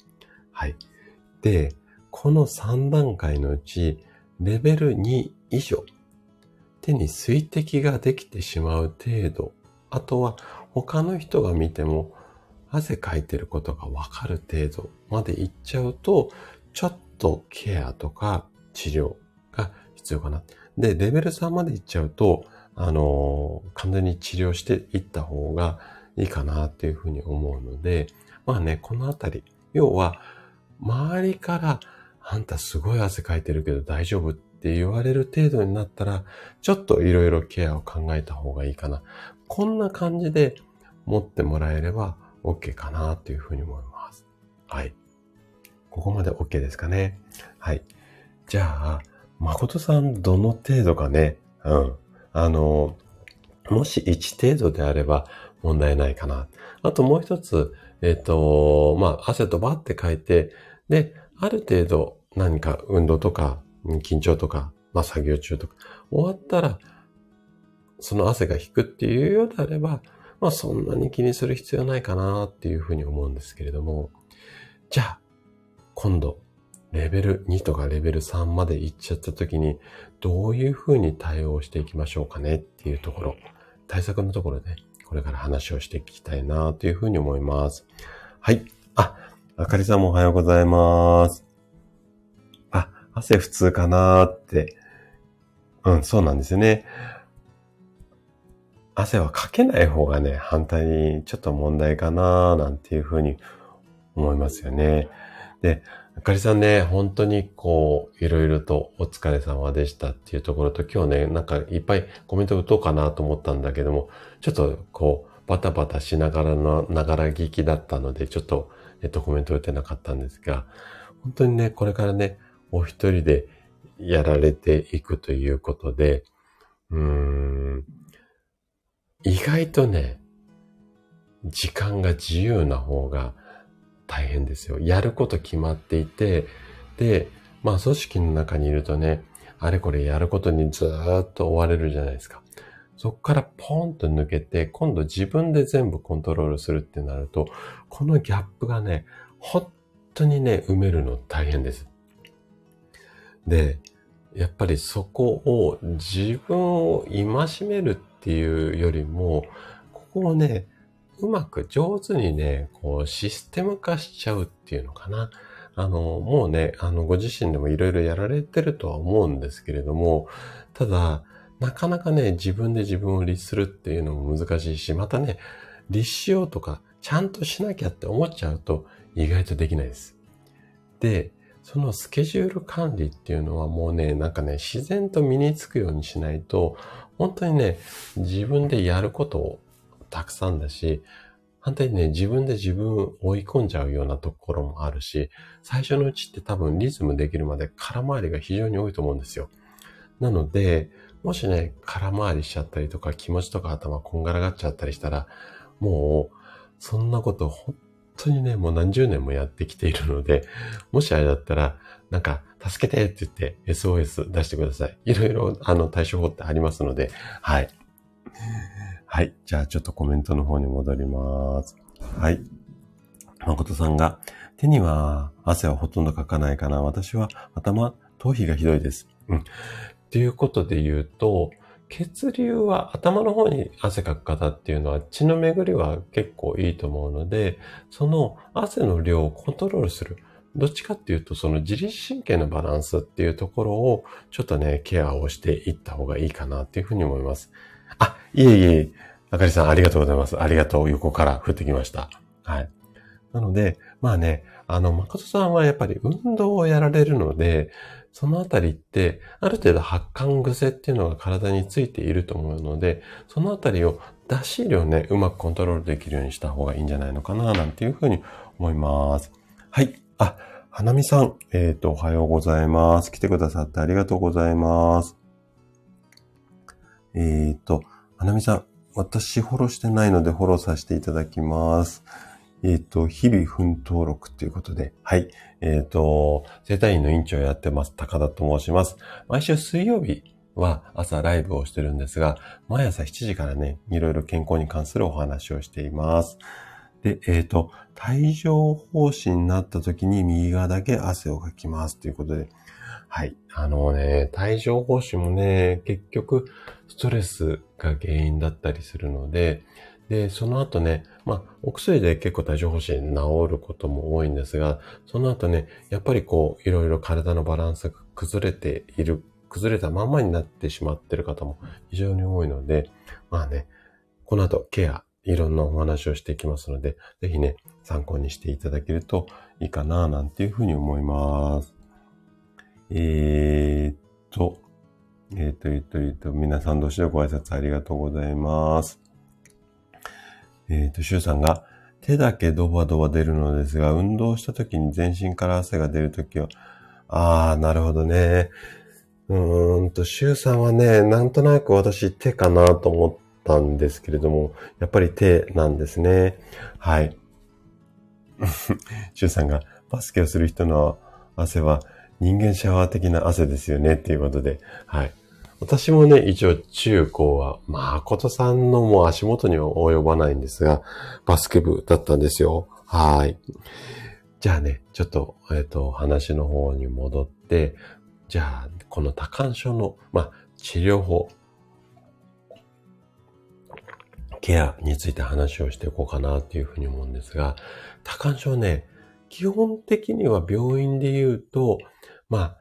はい。で、この3段階のうち、レベル2以上、手に水滴ができてしまう程度、あとは他の人が見ても汗かいてることがわかる程度までいっちゃうと、ちょっとケアとか治療が必要かな。で、レベル3までいっちゃうと、あのー、完全に治療していった方がいいかなっていうふうに思うので、まあね、このあたり、要は、周りから、あんたすごい汗かいてるけど大丈夫って言われる程度になったら、ちょっといろいろケアを考えた方がいいかな。こんな感じで持ってもらえれば OK かなというふうに思います。はい。ここまで OK ですかね。はい。じゃあ、誠さんどの程度かね、うん。あの、もし1程度であれば問題ないかな。あともう一つ、えっ、ー、と、まあ、汗とばって書いて、で、ある程度何か運動とか緊張とか、まあ、作業中とか終わったら、その汗が引くっていうようであれば、まあ、そんなに気にする必要ないかなっていうふうに思うんですけれども、じゃあ、今度、レベル2とかレベル3まで行っちゃった時に、どういうふうに対応していきましょうかねっていうところ、対策のところで、これから話をしていきたいなというふうに思います。はい。あ、かりさんもおはようございます。あ、汗普通かなーって。うん、そうなんですよね。汗はかけない方がね、反対にちょっと問題かなーなんていうふうに思いますよね。で、あかりさんね、本当にこう、いろいろとお疲れ様でしたっていうところと、今日ね、なんかいっぱいコメント打とうかなと思ったんだけども、ちょっとこう、バタバタしながらの、ながら聞きだったので、ちょっと、っと、コメント打てなかったんですが、本当にね、これからね、お一人でやられていくということで、うーん、意外とね、時間が自由な方が大変ですよ。やること決まっていて、で、まあ組織の中にいるとね、あれこれやることにずーっと追われるじゃないですか。そこからポンと抜けて、今度自分で全部コントロールするってなると、このギャップがね、本当にね、埋めるの大変です。で、やっぱりそこを自分を戒めるっていうよりも、ここをね、うまく上手にね、こうシステム化しちゃうっていうのかな。あの、もうね、あの、ご自身でもいろいろやられてるとは思うんですけれども、ただ、なかなかね、自分で自分を律するっていうのも難しいし、またね、律しようとか、ちゃんとしなきゃって思っちゃうと意外とできないです。で、そのスケジュール管理っていうのはもうね、なんかね、自然と身につくようにしないと、本当にね、自分でやることをたくさんだし、反対にね、自分で自分を追い込んじゃうようなところもあるし、最初のうちって多分リズムできるまで空回りが非常に多いと思うんですよ。なので、もしね、空回りしちゃったりとか気持ちとか頭こんがらがっちゃったりしたら、もう、そんなこと本当にね、もう何十年もやってきているので、もしあれだったら、なんか、助けてって言って SOS 出してください。いろいろ、あの、対処法ってありますので、はい。はい。じゃあちょっとコメントの方に戻ります。はい。誠さんが、手には汗はほとんどかかないかな。私は頭、頭皮がひどいです。うん。ということで言うと、血流は頭の方に汗かく方っていうのは血の巡りは結構いいと思うので、その汗の量をコントロールする。どっちかっていうと、その自律神経のバランスっていうところを、ちょっとね、ケアをしていった方がいいかなっていうふうに思います。あ、いえいえ、あかりさんありがとうございます。ありがとう。横から降ってきました。はい。なので、まあね、あの、誠さんはやっぱり運動をやられるので、そのあたりって、ある程度発汗癖っていうのが体についていると思うので、そのあたりを出し量ね、うまくコントロールできるようにした方がいいんじゃないのかな、なんていうふうに思います。はい。あ、花見さん、えっ、ー、と、おはようございます。来てくださってありがとうございます。えっ、ー、と、花見さん、私フォローしてないのでフォローさせていただきます。えっ、ー、と、日々奮闘録ということで、はい。えっ、ー、と、生体院の院長をやってます、高田と申します。毎週水曜日は朝ライブをしてるんですが、毎朝7時からね、いろいろ健康に関するお話をしています。で、えっ、ー、と、帯状疱疹になった時に右側だけ汗をかきますということで、はい。あのね、帯状疱疹もね、結局、ストレスが原因だったりするので、で、その後ね、まあ、お薬で結構帯状疱疹治ることも多いんですが、その後ね、やっぱりこう、いろいろ体のバランスが崩れている、崩れたまんまになってしまっている方も非常に多いので、まあね、この後ケア、いろんなお話をしていきますので、ぜひね、参考にしていただけるといいかな、なんていうふうに思います。えー、っと、えー、っと、えー、っと、えー、っと、皆さんどうしようご挨拶ありがとうございます。えっ、ー、と、シュウさんが、手だけドバドバ出るのですが、運動した時に全身から汗が出るときは、ああ、なるほどね。うーんと、シュウさんはね、なんとなく私手かなと思ったんですけれども、やっぱり手なんですね。はい。シュウさんが、バスケをする人の汗は人間シャワー的な汗ですよねっていうことで、はい。私もね、一応中高は、まあ、ことさんのもう足元には及ばないんですが、バスケ部だったんですよ。はい。じゃあね、ちょっと、えっ、ー、と、話の方に戻って、じゃあ、この多感症の、まあ、治療法、ケアについて話をしていこうかなっていうふうに思うんですが、多感症ね、基本的には病院で言うと、まあ、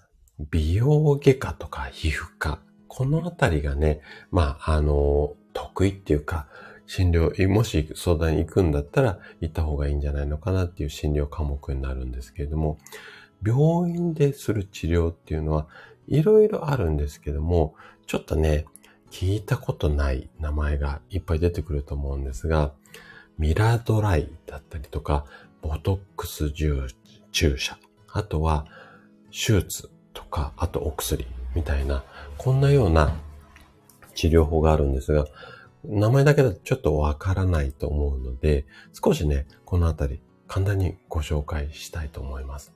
美容外科とか皮膚科、このあたりがね、まあ、あの、得意っていうか、診療、もし相談に行くんだったら行った方がいいんじゃないのかなっていう診療科目になるんですけれども、病院でする治療っていうのはいろいろあるんですけども、ちょっとね、聞いたことない名前がいっぱい出てくると思うんですが、ミラドライだったりとか、ボトックス注射、あとは手術とか、あとお薬。みたいな、こんなような治療法があるんですが、名前だけだとちょっとわからないと思うので、少しね、このあたり簡単にご紹介したいと思います。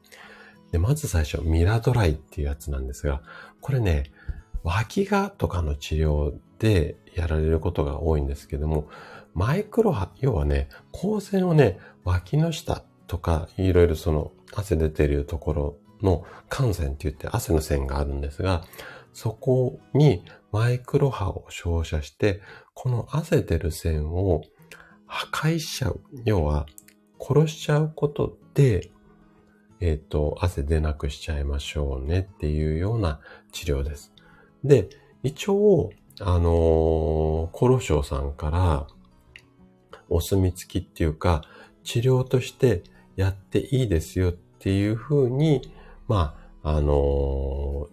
で、まず最初、ミラドライっていうやつなんですが、これね、脇がとかの治療でやられることが多いんですけども、マイクロ波、要はね、光線をね、脇の下とか、いろいろその汗出てるところの汗腺って言って汗の線があるんですが、そこにマイクロ波を照射して、この汗出る線を破壊しちゃう。要は、殺しちゃうことで、えっ、ー、と、汗出なくしちゃいましょうねっていうような治療です。で、一応、あのー、ロショウさんからお墨付きっていうか、治療としてやっていいですよっていうふうにまあ、あの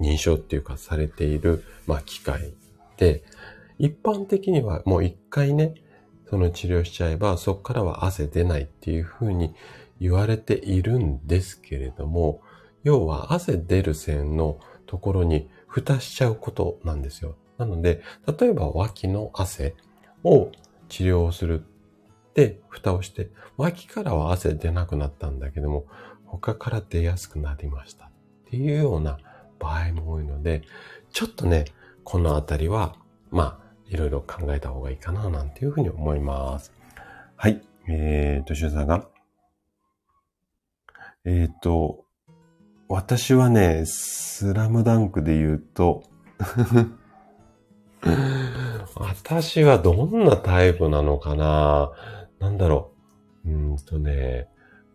ー、認証っていうかされている、まあ、機械で、一般的にはもう一回ね、その治療しちゃえば、そこからは汗出ないっていうふうに言われているんですけれども、要は汗出る線のところに蓋しちゃうことなんですよ。なので、例えば脇の汗を治療するで、蓋をして、脇からは汗出なくなったんだけども、他から出やすくなりましたっていうような場合も多いので、ちょっとね、このあたりは、まあ、いろいろ考えた方がいいかな、なんていうふうに思います。はい。えーと、シュさんが、えっ、ー、と、私はね、スラムダンクで言うと 私はどんなタイプなのかななんだろう。うんとね、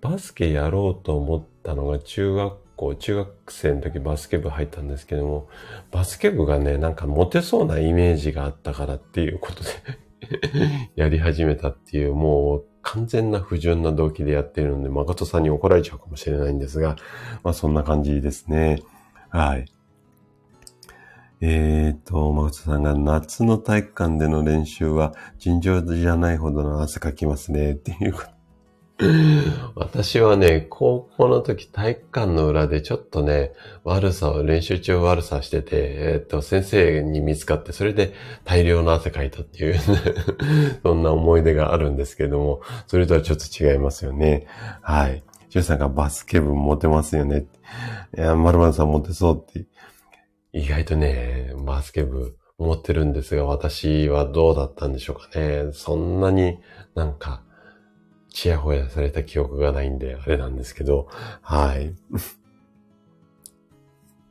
バスケやろうと思ったのが中学校、中学生の時バスケ部入ったんですけども、バスケ部がね、なんかモテそうなイメージがあったからっていうことで やり始めたっていう、もう完全な不純な動機でやってるので、誠さんに怒られちゃうかもしれないんですが、まあそんな感じですね。はい。えっ、ー、と、誠さんが夏の体育館での練習は尋常じゃないほどの汗かきますね、っていうこと。私はね、高校の時体育館の裏でちょっとね、悪さを、練習中悪さしてて、えっと、先生に見つかって、それで大量の汗かいたっていう、そんな思い出があるんですけども、それとはちょっと違いますよね。はい。ジュさんがバスケ部モテますよね。いや、まるまるさんモテそうって。意外とね、バスケ部持ってるんですが、私はどうだったんでしょうかね。そんなになんか、ちやほやされた記憶がないんで、あれなんですけど、はい。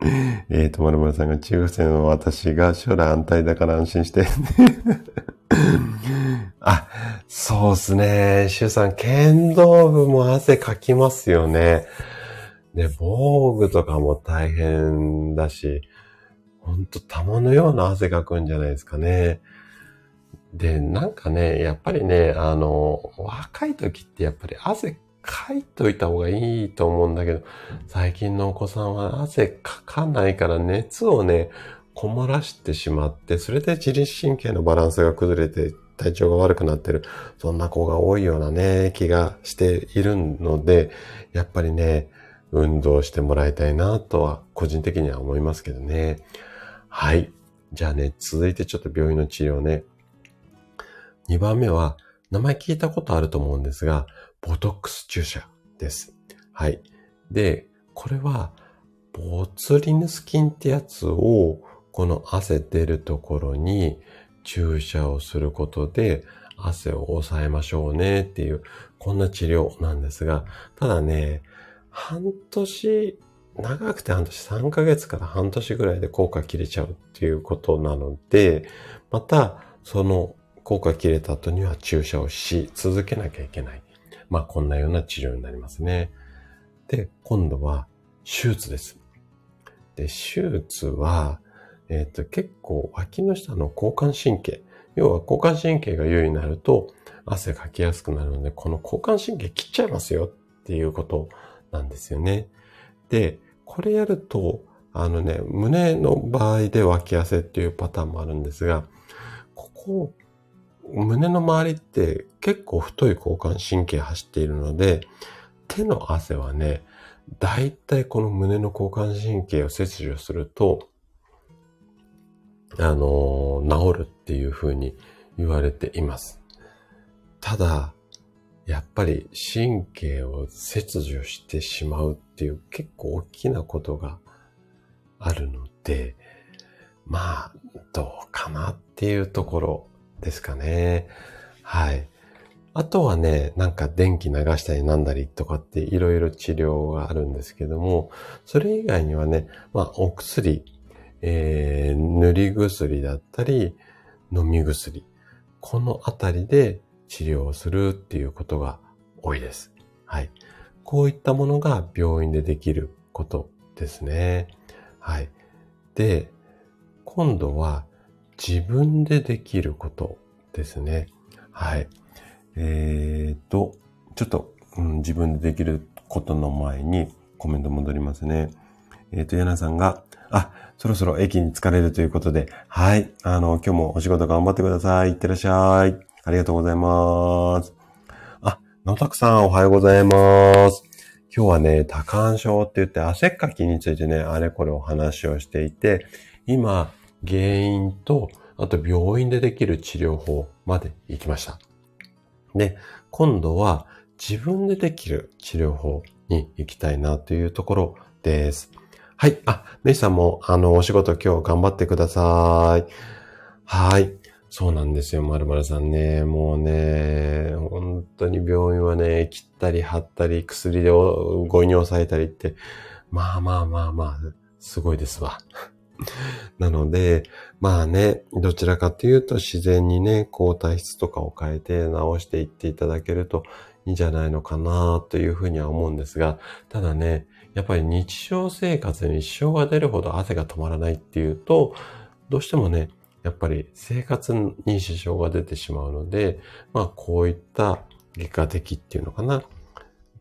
えーと、まるまるさんが中学生の私が将来安泰だから安心して。あ、そうっすね。シュさん、剣道部も汗かきますよね。ね、防具とかも大変だし、ほんと玉のような汗かくんじゃないですかね。で、なんかね、やっぱりね、あの、若い時ってやっぱり汗かいといた方がいいと思うんだけど、最近のお子さんは汗かかないから熱をね、こもらしてしまって、それで自律神経のバランスが崩れて体調が悪くなってる、そんな子が多いようなね、気がしているので、やっぱりね、運動してもらいたいなとは、個人的には思いますけどね。はい。じゃあね、続いてちょっと病院の治療ね。2番目は、名前聞いたことあると思うんですが、ボトックス注射です。はい。で、これは、ボツリヌス菌ってやつを、この汗出るところに注射をすることで、汗を抑えましょうねっていう、こんな治療なんですが、ただね、半年、長くて半年、3ヶ月から半年ぐらいで効果切れちゃうっていうことなので、また、その効果切れた後には注射をし続けなきゃいけない。まあこんなような治療になりますね。で、今度は手術です。で、手術は、えっ、ー、と、結構脇の下の交感神経、要は交感神経が優位になると汗かきやすくなるので、この交感神経切っちゃいますよっていうことなんですよね。で、これやると、あのね、胸の場合で脇汗っていうパターンもあるんですが、ここを胸の周りって結構太い交感神経走っているので、手の汗はね、だいたいこの胸の交感神経を切除すると、あの治るっていうふうに言われています。ただ、やっぱり神経を切除してしまうっていう結構大きなことがあるので、まあ、どうかなっていうところですかね。はい。あとはね、なんか電気流したりなんだりとかっていろいろ治療があるんですけども、それ以外にはね、まあお薬、えー、塗り薬だったり、飲み薬、このあたりで治療をするっていうことが多いです。はい。こういったものが病院でできることですね。はい。で、今度は自分でできることですね。はい。えー、と、ちょっと、うん、自分でできることの前にコメント戻りますね。えっ、と、ヤナさんが、あ、そろそろ駅に疲れるということで、はい。あの、今日もお仕事頑張ってください。いってらっしゃい。ありがとうございます。あ、野沢さんおはようございます。今日はね、多感症って言って汗っかきについてね、あれこれお話をしていて、今、原因と、あと病院でできる治療法まで行きました。で、今度は自分でできる治療法に行きたいなというところです。はい。あ、メイさんも、あの、お仕事今日頑張ってください。はい。そうなんですよ、まるまるさんね。もうね、本当に病院はね、切ったり貼ったり、薬で誤飲に抑えたりって、まあまあまあまあ、すごいですわ。なので、まあね、どちらかというと自然にね、抗体質とかを変えて治していっていただけるといいんじゃないのかなというふうには思うんですが、ただね、やっぱり日常生活に支障が出るほど汗が止まらないっていうと、どうしてもね、やっぱり生活に支障が出てしまうので、まあこういった外科的っていうのかな。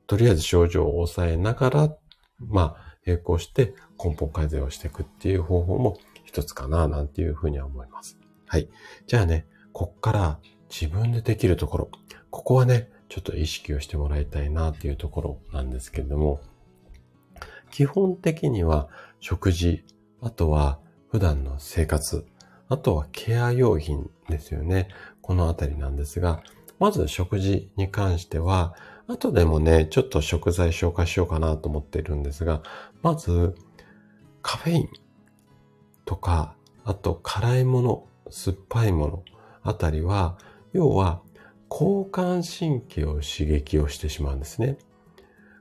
とりあえず症状を抑えながら、まあ並行して根本改善をしていくっていう方法も一つかななんていうふうには思います。はい。じゃあね、こっから自分でできるところ。ここはね、ちょっと意識をしてもらいたいなっていうところなんですけれども、基本的には食事、あとは普段の生活、あとはケア用品ですよね。このあたりなんですが、まず食事に関しては、後でもね、ちょっと食材紹介しようかなと思っているんですが、まず、カフェインとか、あと辛いもの、酸っぱいものあたりは、要は交感神経を刺激をしてしまうんですね。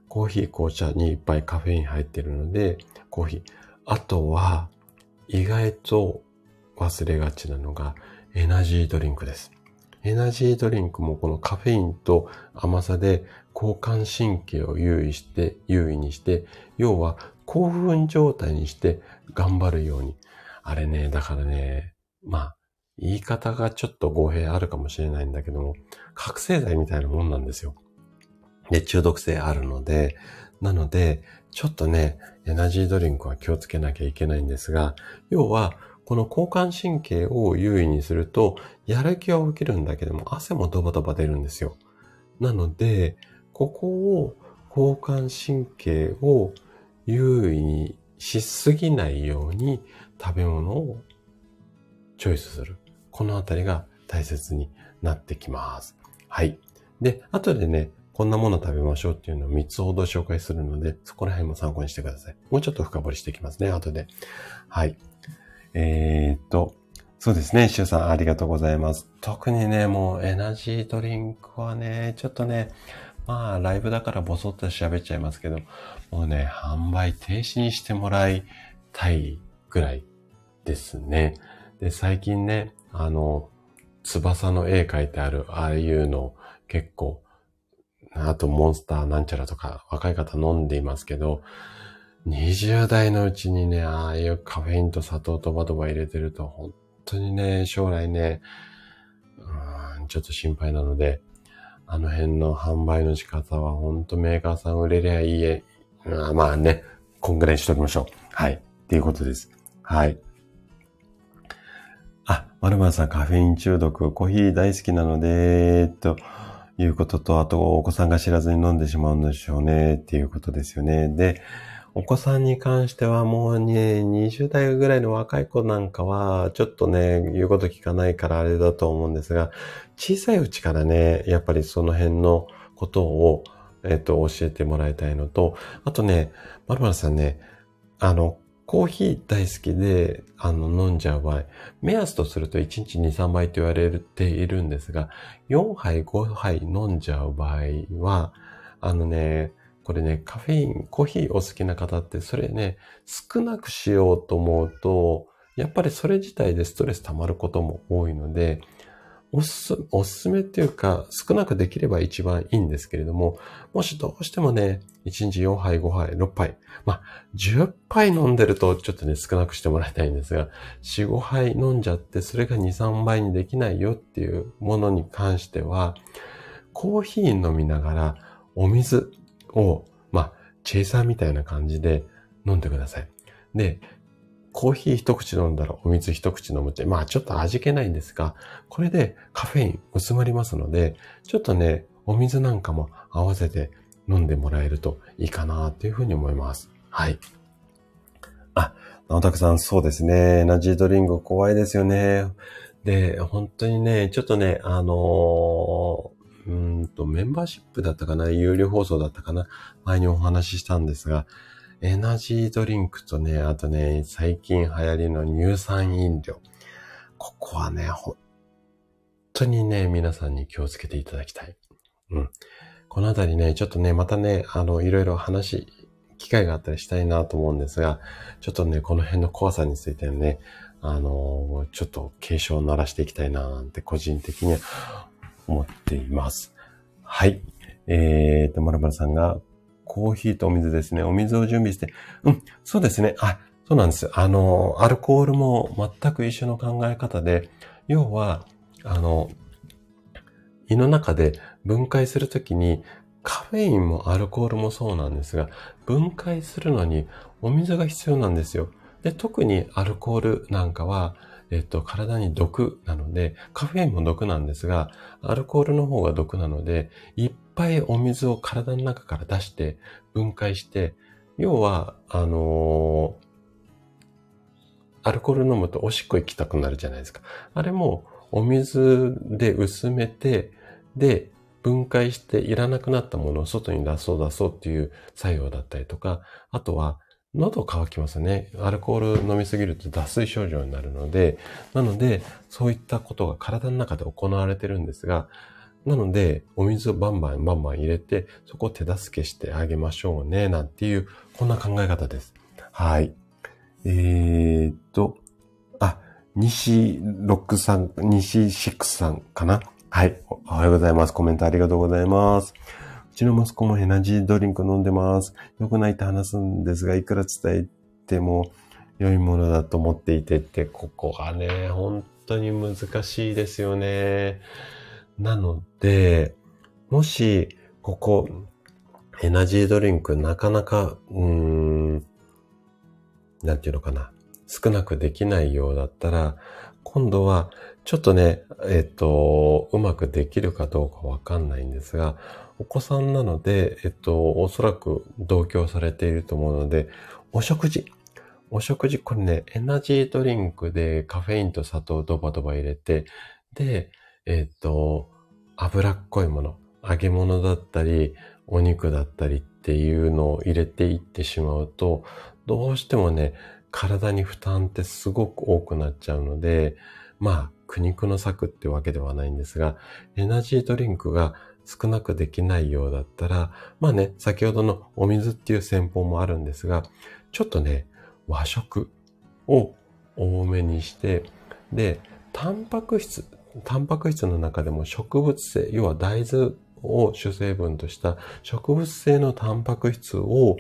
コーヒー、紅茶にいっぱいカフェイン入ってるので、コーヒー。あとは、意外と忘れがちなのが、エナジードリンクです。エナジードリンクもこのカフェインと甘さで交感神経を優位して、優位にして、要は興奮状態にして頑張るように。あれね、だからね、まあ、言い方がちょっと語弊あるかもしれないんだけども、覚醒剤みたいなもんなんですよ。で、中毒性あるので、なので、ちょっとね、エナジードリンクは気をつけなきゃいけないんですが、要は、この交感神経を優位にすると、やる気は起きるんだけども、汗もドバドバ出るんですよ。なので、ここを交感神経を優位にしすぎないように食べ物をチョイスする。このあたりが大切になってきます。はい。で、後でね、こんなもの食べましょうっていうのを3つほど紹介するので、そこら辺も参考にしてください。もうちょっと深掘りしていきますね、後で。はい。えー、っと、そうですね、シュウさんありがとうございます。特にね、もうエナジードリンクはね、ちょっとね、まあ、ライブだからボソッと喋っちゃいますけど、もうね、販売停止にしてもらいたいぐらいですね。で、最近ね、あの、翼の絵描いてある、ああいうの結構、あとモンスターなんちゃらとか若い方飲んでいますけど、20代のうちにね、ああいうカフェインと砂糖とバドバ入れてると、本当にね、将来ね、うん、ちょっと心配なので、あの辺の販売の仕方はほんとメーカーさん売れりゃいいえ。あまあね、こんぐらいしときましょう。はい。っていうことです。はい。あ、まるまるさんカフェイン中毒、コーヒー大好きなので、ということと、あとお子さんが知らずに飲んでしまうんでしょうね、っていうことですよね。で、お子さんに関してはもうね、20代ぐらいの若い子なんかは、ちょっとね、言うこと聞かないからあれだと思うんですが、小さいうちからね、やっぱりその辺のことを、えっ、と、教えてもらいたいのと、あとね、まるまるさんね、あの、コーヒー大好きで、あの、飲んじゃう場合、目安とすると1日2、3杯と言われているんですが、4杯、5杯飲んじゃう場合は、あのね、これね、カフェイン、コーヒーお好きな方って、それね、少なくしようと思うと、やっぱりそれ自体でストレス溜まることも多いので、おすす、おすすめっていうか、少なくできれば一番いいんですけれども、もしどうしてもね、1日4杯、5杯、6杯、まあ、10杯飲んでるとちょっとね、少なくしてもらいたいんですが、4、5杯飲んじゃって、それが2、3杯にできないよっていうものに関しては、コーヒー飲みながら、お水、を、まあ、チェイサーみたいな感じで飲んでください。で、コーヒー一口飲んだらお水一口飲むって、まあちょっと味気ないんですが、これでカフェイン薄まりますので、ちょっとね、お水なんかも合わせて飲んでもらえるといいかなっていうふうに思います。はい。あ、直拓さん、そうですね。エナジードリンク怖いですよね。で、本当にね、ちょっとね、あのー、うんと、メンバーシップだったかな有料放送だったかな前にお話ししたんですが、エナジードリンクとね、あとね、最近流行りの乳酸飲料。ここはね、本当にね、皆さんに気をつけていただきたい。うん。このあたりね、ちょっとね、またね、あの、いろいろ話、機会があったりしたいなと思うんですが、ちょっとね、この辺の怖さについてね、あの、ちょっと警鐘を鳴らしていきたいななんて個人的には思っています。はい。えーと、まるまるさんが、コーヒーとお水ですね。お水を準備して。うん、そうですね。あ、そうなんです。あの、アルコールも全く一緒の考え方で、要は、あの、胃の中で分解するときに、カフェインもアルコールもそうなんですが、分解するのにお水が必要なんですよ。で、特にアルコールなんかは、えっと、体に毒なので、カフェインも毒なんですが、アルコールの方が毒なので、いっぱいお水を体の中から出して分解して、要は、あのー、アルコール飲むとおしっこ行きたくなるじゃないですか。あれもお水で薄めて、で、分解していらなくなったものを外に出そう出そうっていう作用だったりとか、あとは喉乾きますね。アルコール飲みすぎると脱水症状になるので、なので、そういったことが体の中で行われてるんですが、なので、お水をバンバンバンバン入れて、そこを手助けしてあげましょうね、なんていう、こんな考え方です。はい。えー、っと、あ、西6さん、西6さんかな？はい。おはようございます。コメントありがとうございます。うちの息子もエナジードリンク飲んでます。良くないって話すんですが、いくら伝えても良いものだと思っていてって、ここがね、本当に難しいですよね。なので、もし、ここ、エナジードリンクなかなか、うーん、なんていうのかな。少なくできないようだったら、今度は、ちょっとね、えっ、と、うまくできるかどうかわかんないんですが、お子さんなので、えっと、おそらく同居されていると思うので、お食事。お食事、これね、エナジードリンクでカフェインと砂糖ドバドバ入れて、で、えっと、脂っこいもの、揚げ物だったり、お肉だったりっていうのを入れていってしまうと、どうしてもね、体に負担ってすごく多くなっちゃうので、まあ、苦肉の策ってわけではないんですが、エナジードリンクが少なくできないようだったら、まあね、先ほどのお水っていう戦法もあるんですが、ちょっとね、和食を多めにして、で、タンパク質、タンパク質の中でも植物性、要は大豆を主成分とした植物性のタンパク質を、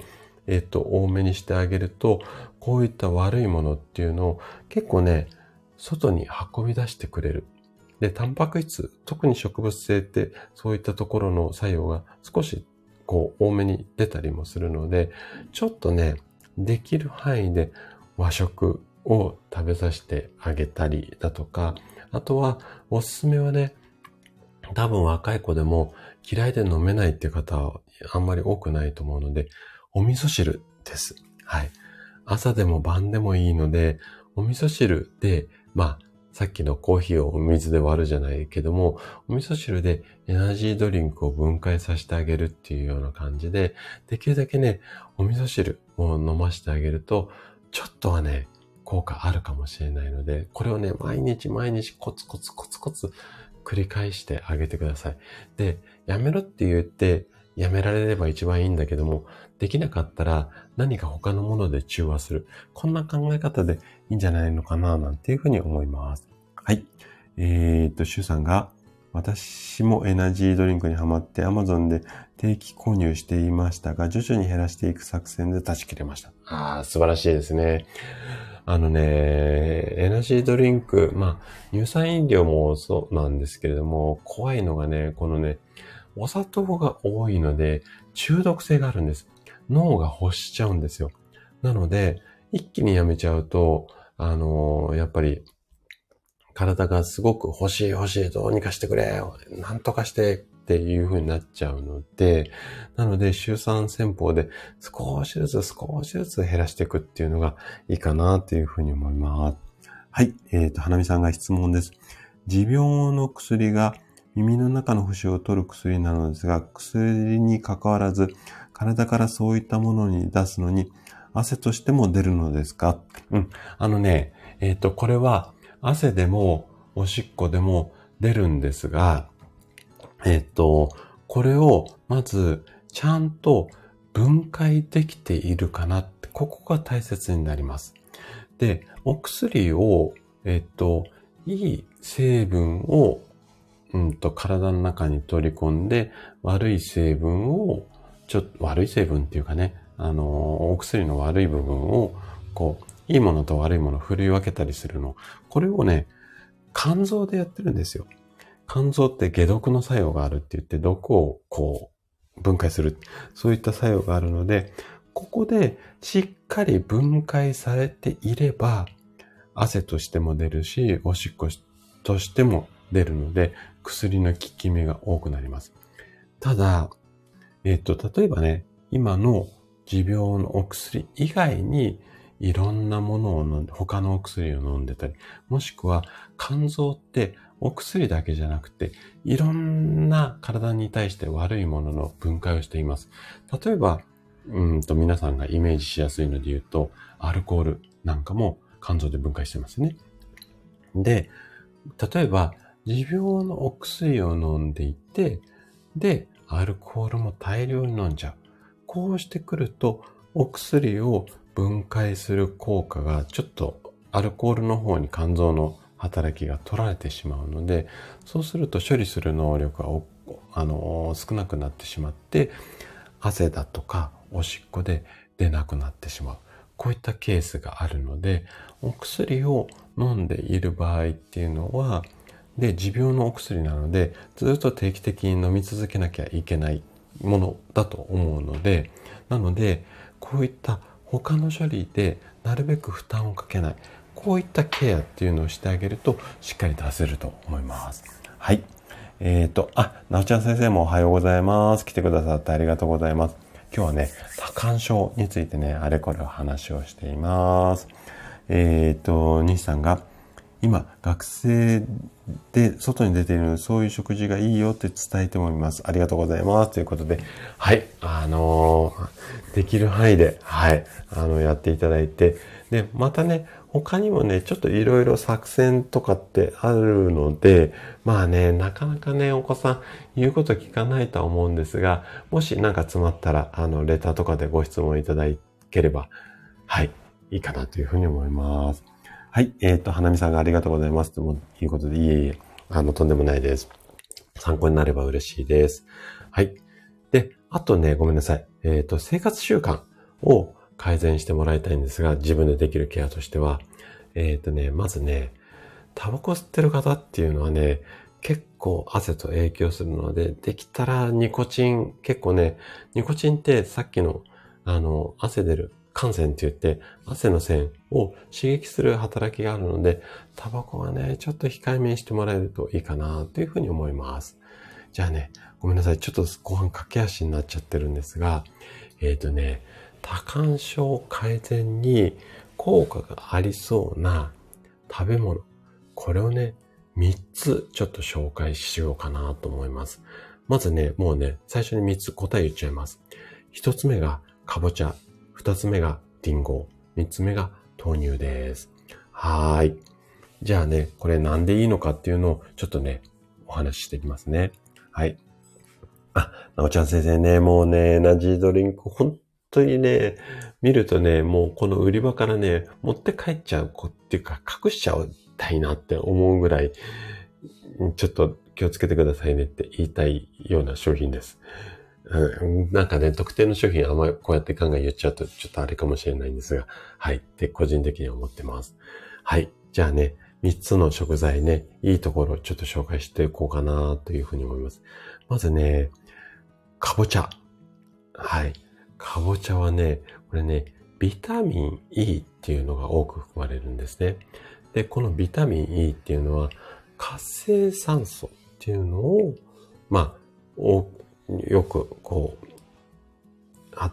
えっと、多めにしてあげると、こういった悪いものっていうのを結構ね、外に運び出してくれる。で、タンパク質、特に植物性ってそういったところの作用が少しこう多めに出たりもするので、ちょっとね、できる範囲で和食を食べさせてあげたりだとか、あとはおすすめはね、多分若い子でも嫌いで飲めないっていう方はあんまり多くないと思うので、お味噌汁です。はい。朝でも晩でもいいので、お味噌汁で、まあ、さっきのコーヒーをお水で割るじゃないけども、お味噌汁でエナジードリンクを分解させてあげるっていうような感じで、できるだけね、お味噌汁を飲ませてあげると、ちょっとはね、効果あるかもしれないので、これをね、毎日毎日コツコツコツコツ繰り返してあげてください。で、やめろって言って、やめられれば一番いいんだけども、できなかったら何か他のもので中和する。こんな考え方でいいんじゃないのかな、なんていうふうに思います。はい。えー、っと、シュさんが、私もエナジードリンクにハマって Amazon で定期購入していましたが、徐々に減らしていく作戦で断ち切れました。ああ、素晴らしいですね。あのね、エナジードリンク、まあ、乳酸飲料もそうなんですけれども、怖いのがね、このね、お砂糖が多いので、中毒性があるんです。脳が欲しちゃうんですよ。なので、一気にやめちゃうと、あのー、やっぱり、体がすごく欲しい欲しい、どうにかしてくれ、なんとかしてっていう風になっちゃうので、なので、週3戦法で少しずつ少しずつ減らしていくっていうのがいいかなっていう風に思います。はい。えっ、ー、と、花見さんが質問です。持病の薬が耳の中の節を取る薬なのですが、薬に関わらず、体からそういったものに出すのに、汗としても出るのですか？うん。あのね、えっ、ー、と、これは、汗でも、おしっこでも出るんですが、えっ、ー、と、これを、まず、ちゃんと分解できているかなって、ここが大切になります。で、お薬を、えっ、ー、と、いい成分をうんと、体の中に取り込んで、悪い成分を、ちょっと、悪い成分っていうかね、あの、お薬の悪い部分を、こう、いいものと悪いものを振り分けたりするの。これをね、肝臓でやってるんですよ。肝臓って解毒の作用があるって言って、毒をこう、分解する。そういった作用があるので、ここでしっかり分解されていれば、汗としても出るし、おしっことしても出るので、薬の効き目が多くなります。ただ、えっ、と、例えばね、今の持病のお薬以外に、いろんなものを飲んで、他のお薬を飲んでたり、もしくは肝臓ってお薬だけじゃなくて、いろんな体に対して悪いものの分解をしています。例えば、うんと皆さんがイメージしやすいので言うと、アルコールなんかも肝臓で分解してますね。で、例えば、持病のお薬を飲んでいて、で、アルコールも大量に飲んじゃう。こうしてくると、お薬を分解する効果がちょっとアルコールの方に肝臓の働きが取られてしまうので、そうすると処理する能力があの少なくなってしまって、汗だとかおしっこで出なくなってしまう。こういったケースがあるので、お薬を飲んでいる場合っていうのは、で、持病のお薬なので、ずっと定期的に飲み続けなきゃいけないものだと思うので、なので、こういった他の処理でなるべく負担をかけない。こういったケアっていうのをしてあげると、しっかり出せると思います。はい。えっ、ー、と、あ、なおちゃん先生もおはようございます。来てくださってありがとうございます。今日はね、多感症についてね、あれこれお話をしています。えっ、ー、と、西さんが、今、学生で外に出ているので、そういう食事がいいよって伝えてもらいます。ありがとうございます。ということで、はい、あのー、できる範囲で、はい、あの、やっていただいて、で、またね、他にもね、ちょっといろいろ作戦とかってあるので、まあね、なかなかね、お子さん言うこと聞かないとは思うんですが、もしなんか詰まったら、あの、レターとかでご質問いただければ、はい、いいかなというふうに思います。はい、えっ、ー、と、花見さんがありがとうございます。ということで、いえいえ、あの、とんでもないです。参考になれば嬉しいです。はい。で、あとね、ごめんなさい。えっ、ー、と、生活習慣を改善してもらいたいんですが、自分でできるケアとしては、えっ、ー、とね、まずね、タバコ吸ってる方っていうのはね、結構汗と影響するので、できたらニコチン、結構ね、ニコチンってさっきの、あの、汗出る汗腺って言って、汗の線を刺激する働きがあるので、タバコはね、ちょっと控えめにしてもらえるといいかなというふうに思います。じゃあね、ごめんなさい。ちょっと後半駆け足になっちゃってるんですが、えっ、ー、とね、多感症改善に効果がありそうな食べ物。これをね、3つちょっと紹介しようかなと思います。まずね、もうね、最初に3つ答え言っちゃいます。1つ目がかぼちゃ。2つ目がリンゴ。3つ目が豆乳です。はい。じゃあね、これなんでいいのかっていうのをちょっとね、お話ししていきますね。はい。あ、なおちゃん先生ね、もうね、エナジードリンク、本当にね、見るとね、もうこの売り場からね、持って帰っちゃう子っていうか、隠しちゃいたいなって思うぐらい、ちょっと気をつけてくださいねって言いたいような商品です。うん、なんかね、特定の商品あんまりこうやって考え言っちゃうとちょっとあれかもしれないんですが、はい。って個人的に思ってます。はい。じゃあね、3つの食材ね、いいところちょっと紹介していこうかなというふうに思います。まずね、かぼちゃ。はい。かぼちゃはね、これね、ビタミン E っていうのが多く含まれるんですね。で、このビタミン E っていうのは、活性酸素っていうのを、まあ、よく、こう、あ、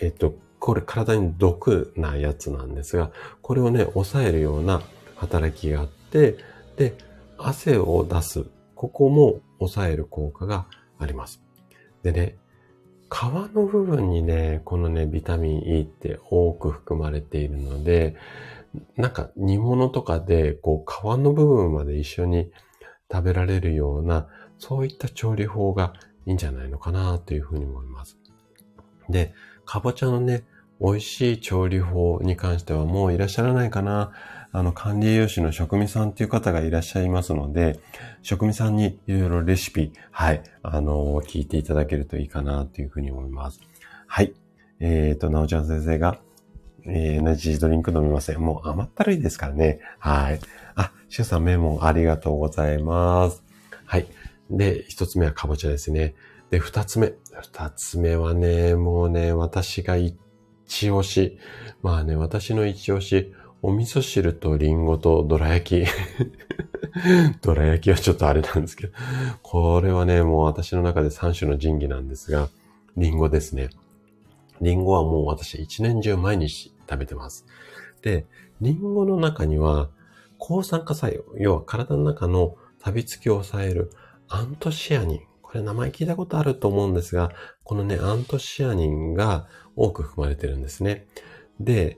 えっ、と、これ体に毒なやつなんですが、これをね、抑えるような働きがあって、で、汗を出す。ここも抑える効果があります。でね、皮の部分にね、このね、ビタミン E って多く含まれているので、なんか煮物とかで、こう、皮の部分まで一緒に食べられるような、そういった調理法がいいんじゃないのかなというふうに思います。で、かぼちゃのね、美味しい調理法に関してはもういらっしゃらないかな。あの、管理栄養士の職味さんっていう方がいらっしゃいますので、職味さんにいろいろレシピ、はい、あの、聞いていただけるといいかなというふうに思います。はい。えっ、ー、と、なおちゃん先生が、えー、エナジードリンク飲みません。もう甘ったるいですからね。はい。あ、シュさんメモありがとうございます。はい。で、一つ目はかぼちゃですね。で、二つ目。二つ目はね、もうね、私が一押し。まあね、私の一押し。お味噌汁とリンゴとどら焼き。どら焼きはちょっとあれなんですけど。これはね、もう私の中で三種の神器なんですが、リンゴですね。リンゴはもう私一年中毎日食べてます。で、リンゴの中には抗酸化作用、要は体の中の食べつきを抑えるアントシアニン。これ名前聞いたことあると思うんですが、このね、アントシアニンが多く含まれてるんですね。で、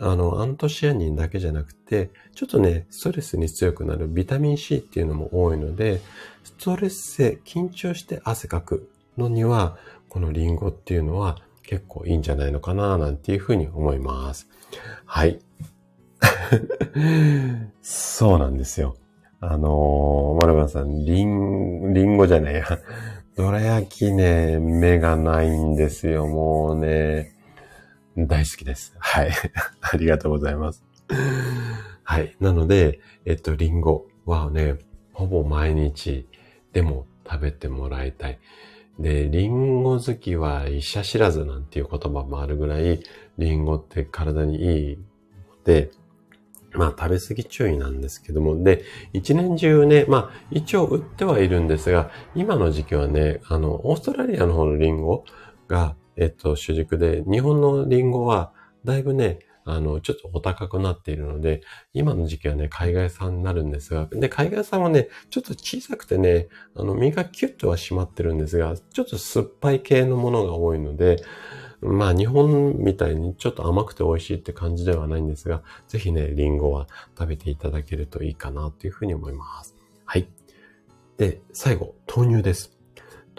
あの、アントシアニンだけじゃなくて、ちょっとね、ストレスに強くなるビタミン C っていうのも多いので、ストレス性、緊張して汗かくのには、このリンゴっていうのは結構いいんじゃないのかな、なんていうふうに思います。はい。そうなんですよ。あのー、マルバンさん、リン、リンゴじゃないや。どら焼きね、目がないんですよ。もうね、大好きです。はい。ありがとうございます。はい。なので、えっと、リンゴはね、ほぼ毎日でも食べてもらいたい。で、リンゴ好きは医者知らずなんていう言葉もあるぐらい、リンゴって体にいいので、まあ食べ過ぎ注意なんですけども、で、一年中ね、まあ一応売ってはいるんですが、今の時期はね、あの、オーストラリアの方のリンゴが、えっと、主軸で、日本のリンゴは、だいぶね、あの、ちょっとお高くなっているので、今の時期はね、海外産になるんですが、で、海外産はね、ちょっと小さくてね、あの、身がキュッとは締まってるんですが、ちょっと酸っぱい系のものが多いので、まあ日本みたいにちょっと甘くて美味しいって感じではないんですが、ぜひね、リンゴは食べていただけるといいかなというふうに思います。はい。で、最後、豆乳です。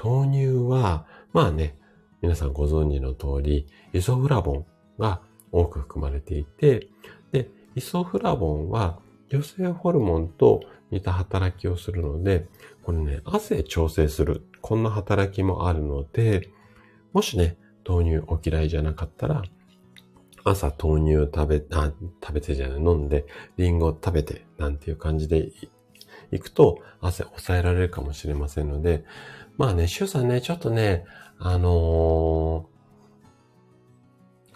豆乳は、まあね、皆さんご存知の通り、イソフラボンが多く含まれていて、で、イソフラボンは女性ホルモンと似た働きをするので、これね、汗調整する、こんな働きもあるので、もしね、豆乳お嫌いじゃなかったら、朝豆乳食べ、あ、食べてじゃない、飲んで、リンゴ食べて、なんていう感じでいくと、汗抑えられるかもしれませんので、まあね、シュウさんね、ちょっとね、あのー、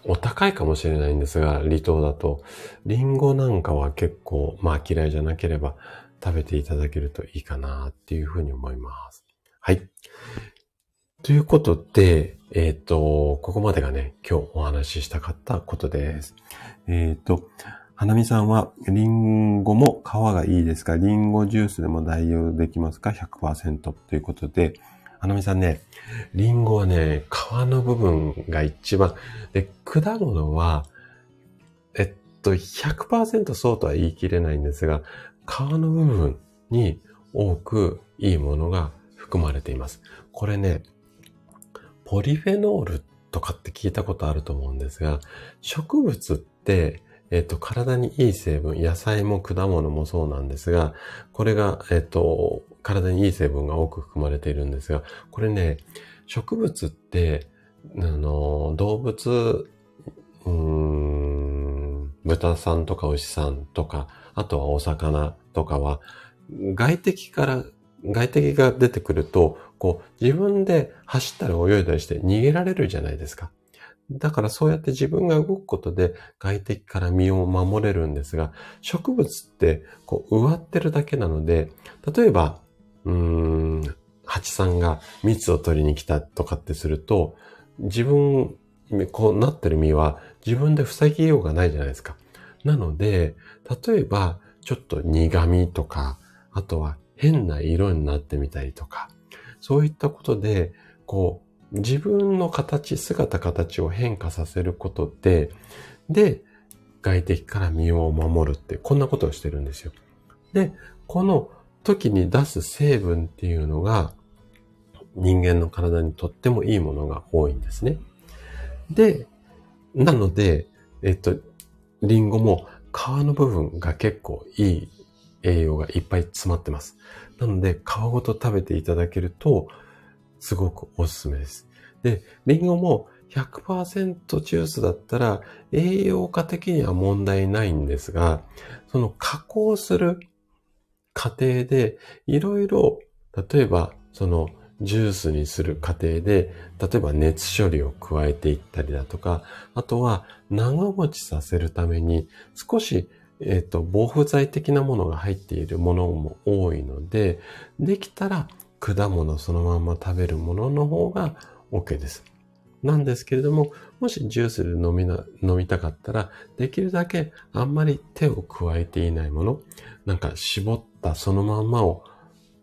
お高いかもしれないんですが、離島だと、リンゴなんかは結構、まあ嫌いじゃなければ食べていただけるといいかなっていうふうに思います。はい。ということで、えっ、ー、と、ここまでがね、今日お話ししたかったことです。えっ、ー、と、花見さんは、リンゴも皮がいいですか？リンゴジュースでも代用できますか ?100% ということで、花見さんね、リンゴはね、皮の部分が一番、で、果物は、えっと、100%そうとは言い切れないんですが、皮の部分に多くいいものが含まれています。これね、ポリフェノールとかって聞いたことあると思うんですが、植物って、えっと、体にいい成分、野菜も果物もそうなんですが、これが、えっと、体にいい成分が多く含まれているんですが、これね、植物って、あの、動物、うーん、豚さんとか牛さんとか、あとはお魚とかは、外敵から外敵が出てくると、こう、自分で走ったり泳いだりして逃げられるじゃないですか。だからそうやって自分が動くことで外敵から身を守れるんですが、植物ってこう植わってるだけなので、例えば、うーん、蜂さんが蜜を取りに来たとかってすると、自分、こうなってる実は自分で塞ぎようがないじゃないですか。なので、例えば、ちょっと苦味とか、あとは変な色になってみたりとか、そういったことで、こう、自分の形、姿形を変化させることで、で、外敵から身を守るって、こんなことをしてるんですよ。で、この時に出す成分っていうのが、人間の体にとってもいいものが多いんですね。で、なので、えっと、リンゴも皮の部分が結構いい栄養がいっぱい詰まってます。なので、皮ごと食べていただけると、すごくおすすめです。で、リンゴも100%ジュースだったら栄養価的には問題ないんですが、その加工する過程でいろいろ、例えばそのジュースにする過程で、例えば熱処理を加えていったりだとか、あとは長持ちさせるために少しえっ、ー、と、防腐剤的なものが入っているものも多いので、できたら果物そのまま食べるものの方が OK です。なんですけれども、もしジュースで飲みな、飲みたかったら、できるだけあんまり手を加えていないもの、なんか絞ったそのまんまを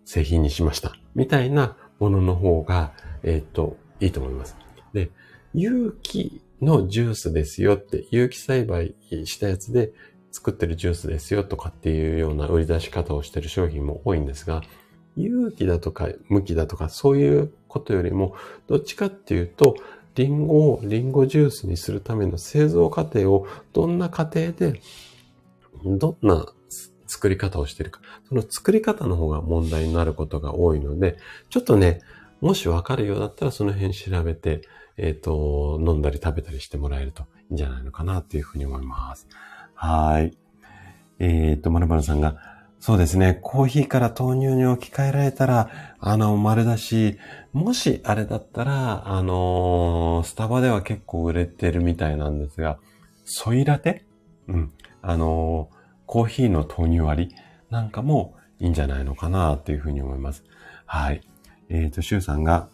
製品にしました。みたいなものの方が、えっ、ー、と、いいと思います。で、有機のジュースですよって、有機栽培したやつで作ってるジュースですよとかっていうような売り出し方をしてる商品も多いんですが、有機だとか無機だとかそういうことよりも、どっちかっていうと、リンゴをリンゴジュースにするための製造過程をどんな過程で、どんな作り方をしているか。その作り方の方が問題になることが多いので、ちょっとね、もしわかるようだったらその辺調べて、えっ、ー、と、飲んだり食べたりしてもらえるといいんじゃないのかなっていうふうに思います。はい。えっ、と、まるまるさんが、そうですね。コーヒーから豆乳に置き換えられたら、あの、丸だし、もしあれだったら、あのー、スタバでは結構売れてるみたいなんですが、ソイラテ？うん。あのー、コーヒーの豆乳割り？なんかもいいんじゃないのかなっていうふうに思います。はい。えっ、と、シュウさんが、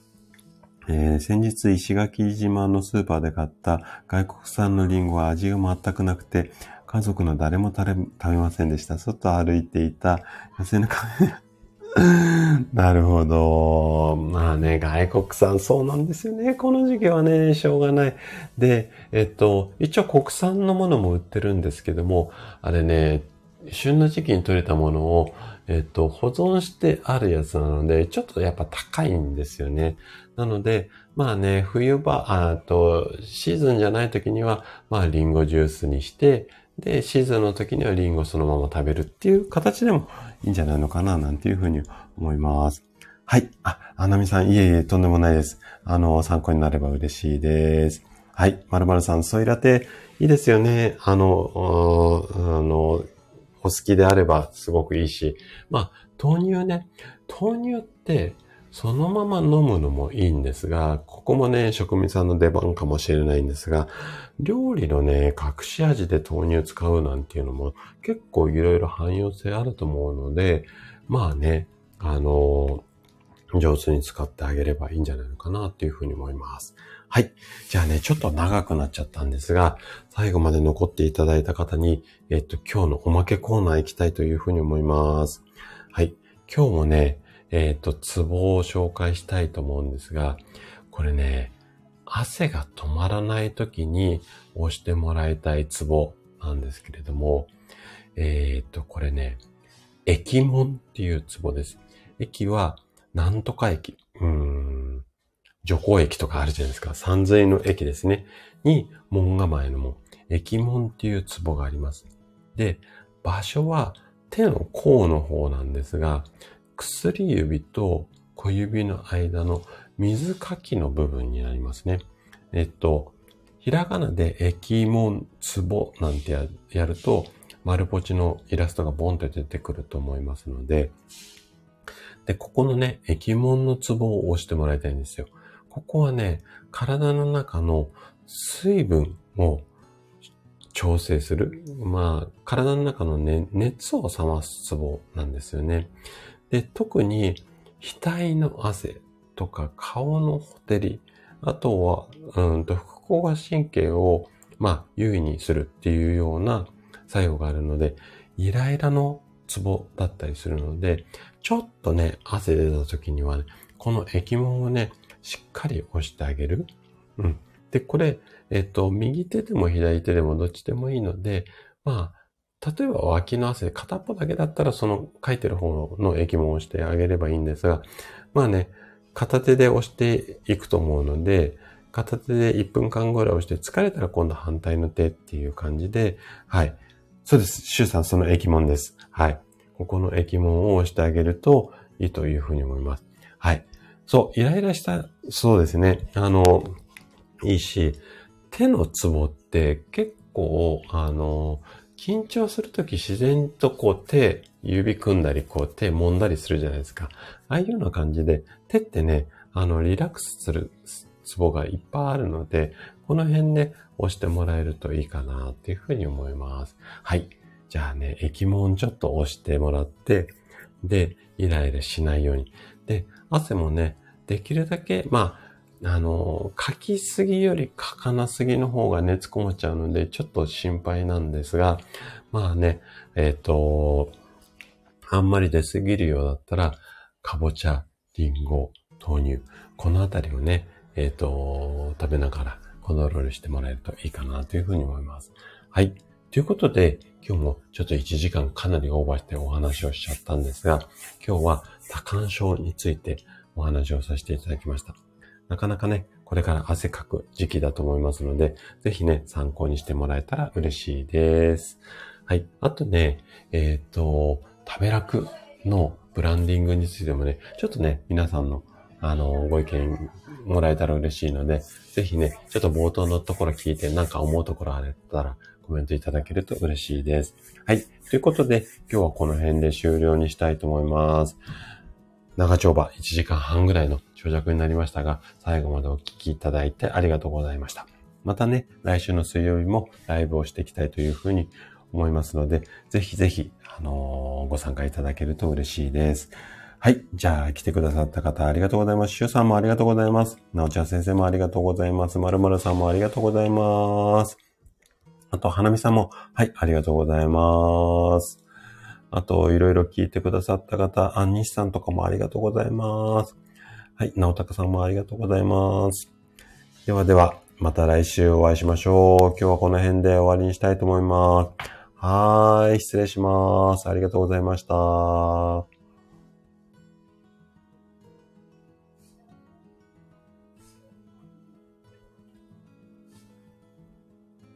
えー、先日石垣島のスーパーで買った外国産のリンゴは味が全くなくて、家族の誰も食べませんでした。外歩いていた野生のカメ なるほど。まあね、外国産、そうなんですよね。この時期はね、しょうがない。で、えっと、一応国産のものも売ってるんですけども、あれね、旬の時期に取れたものを、えっと、保存してあるやつなので、ちょっとやっぱ高いんですよね。なので、まあね、冬場、あと、シーズンじゃない時には、まあ、リンゴジュースにして、で、シーズンの時にはリンゴそのまま食べるっていう形でもいいんじゃないのかな、なんていうふうに思います。はい。あ、アナミさん、いえいえ、とんでもないです。あの、参考になれば嬉しいです。はい。まるまるさん、ソイラテ、いいですよね。あの、あの、お好きであればすごくいいし。まあ、豆乳ね。豆乳って、そのまま飲むのもいいんですが、ここもね、職人さんの出番かもしれないんですが、料理のね、隠し味で豆乳使うなんていうのも結構いろいろ汎用性あると思うので、まあね、あのー、上手に使ってあげればいいんじゃないのかなっていうふうに思います。はい。じゃあね、ちょっと長くなっちゃったんですが、最後まで残っていただいた方に、えっと、今日のおまけコーナー行きたいというふうに思います。はい。今日もね、えっ、ー、と、ツボを紹介したいと思うんですが、これね、汗が止まらない時に押してもらいたいツボなんですけれども、えっ、ー、と、これね、液門っていうツボです。液は、なんとか液。うん、除光液とかあるじゃないですか。三髄の液ですね。に、門構えの門。液門っていうツボがあります。で、場所は手の甲の方なんですが、薬指と小指の間の水かきの部分になりますね。えっと、ひらがなで液門ツボなんてやると、丸ポチのイラストがボンって出てくると思いますので、で、ここのね、液門のツボを押してもらいたいんですよ。ここはね、体の中の水分を調整する。まあ、体の中の、ね、熱を冷ますツボなんですよね。で、特に額の汗とか顔のほてり、あとは、うんと、副交感神経を、まあ、優位にするっていうような作用があるので、イライラのツボだったりするので、ちょっとね、汗出た時にはね、この液門をね、しっかり押してあげる。うん。で、これ、えっと、右手でも左手でもどっちでもいいので、まあ、例えば脇の汗、片っぽだけだったらその書いてる方の液も押してあげればいいんですが、まあね、片手で押していくと思うので、片手で1分間ぐらい押して、疲れたら今度反対の手っていう感じで、はい。そうです。シュウさん、その液門です。はい。ここの液門を押してあげるといいというふうに思います。はい。そう、イライラした、そうですね。あの、いいし、手のツボって結構、あの、緊張するとき自然とこう手、指組んだり、こう手揉んだりするじゃないですか。ああいうような感じで、手ってね、あの、リラックスするツボがいっぱいあるので、この辺ね、押してもらえるといいかなっていうふうに思います。はい。じゃあね、液門ちょっと押してもらって、で、イライラしないように。で、汗もね、できるだけ、まあ、あの、書きすぎより書かなすぎの方が熱こもっちゃうので、ちょっと心配なんですが、まあね、えっ、ー、と、あんまり出すぎるようだったら、かぼちゃ、りんご、豆乳、このあたりをね、えっ、ー、と、食べながらコントロールしてもらえるといいかなというふうに思います。はい。ということで、今日もちょっと1時間かなりオーバーしてお話をしちゃったんですが、今日は多感症についてお話をさせていただきました。なかなかね、これから汗かく時期だと思いますので、ぜひね、参考にしてもらえたら嬉しいです。はい。あとね、えっ、ー、と、食べ楽のブランディングについてもね、ちょっとね、皆さんの、あの、ご意見もらえたら嬉しいので、ぜひね、ちょっと冒頭のところ聞いてなんか思うところあったらコメントいただけると嬉しいです。はい。ということで、今日はこの辺で終了にしたいと思います。長丁場1時間半ぐらいの長尺になりましたが、最後までお聞きいただいてありがとうございました。またね、来週の水曜日もライブをしていきたいというふうに思いますので、ぜひぜひ、あのー、ご参加いただけると嬉しいです。はい。じゃあ、来てくださった方ありがとうございます。しゅうさんもありがとうございます。なおちゃん先生もありがとうございます。まるまるさんもありがとうございます。あと、花見さんも、はい、ありがとうございます。あと、いろいろ聞いてくださった方、アンニスさんとかもありがとうございます。はい、直高さんもありがとうございます。ではでは、また来週お会いしましょう。今日はこの辺で終わりにしたいと思います。はーい、失礼します。ありがとうございました。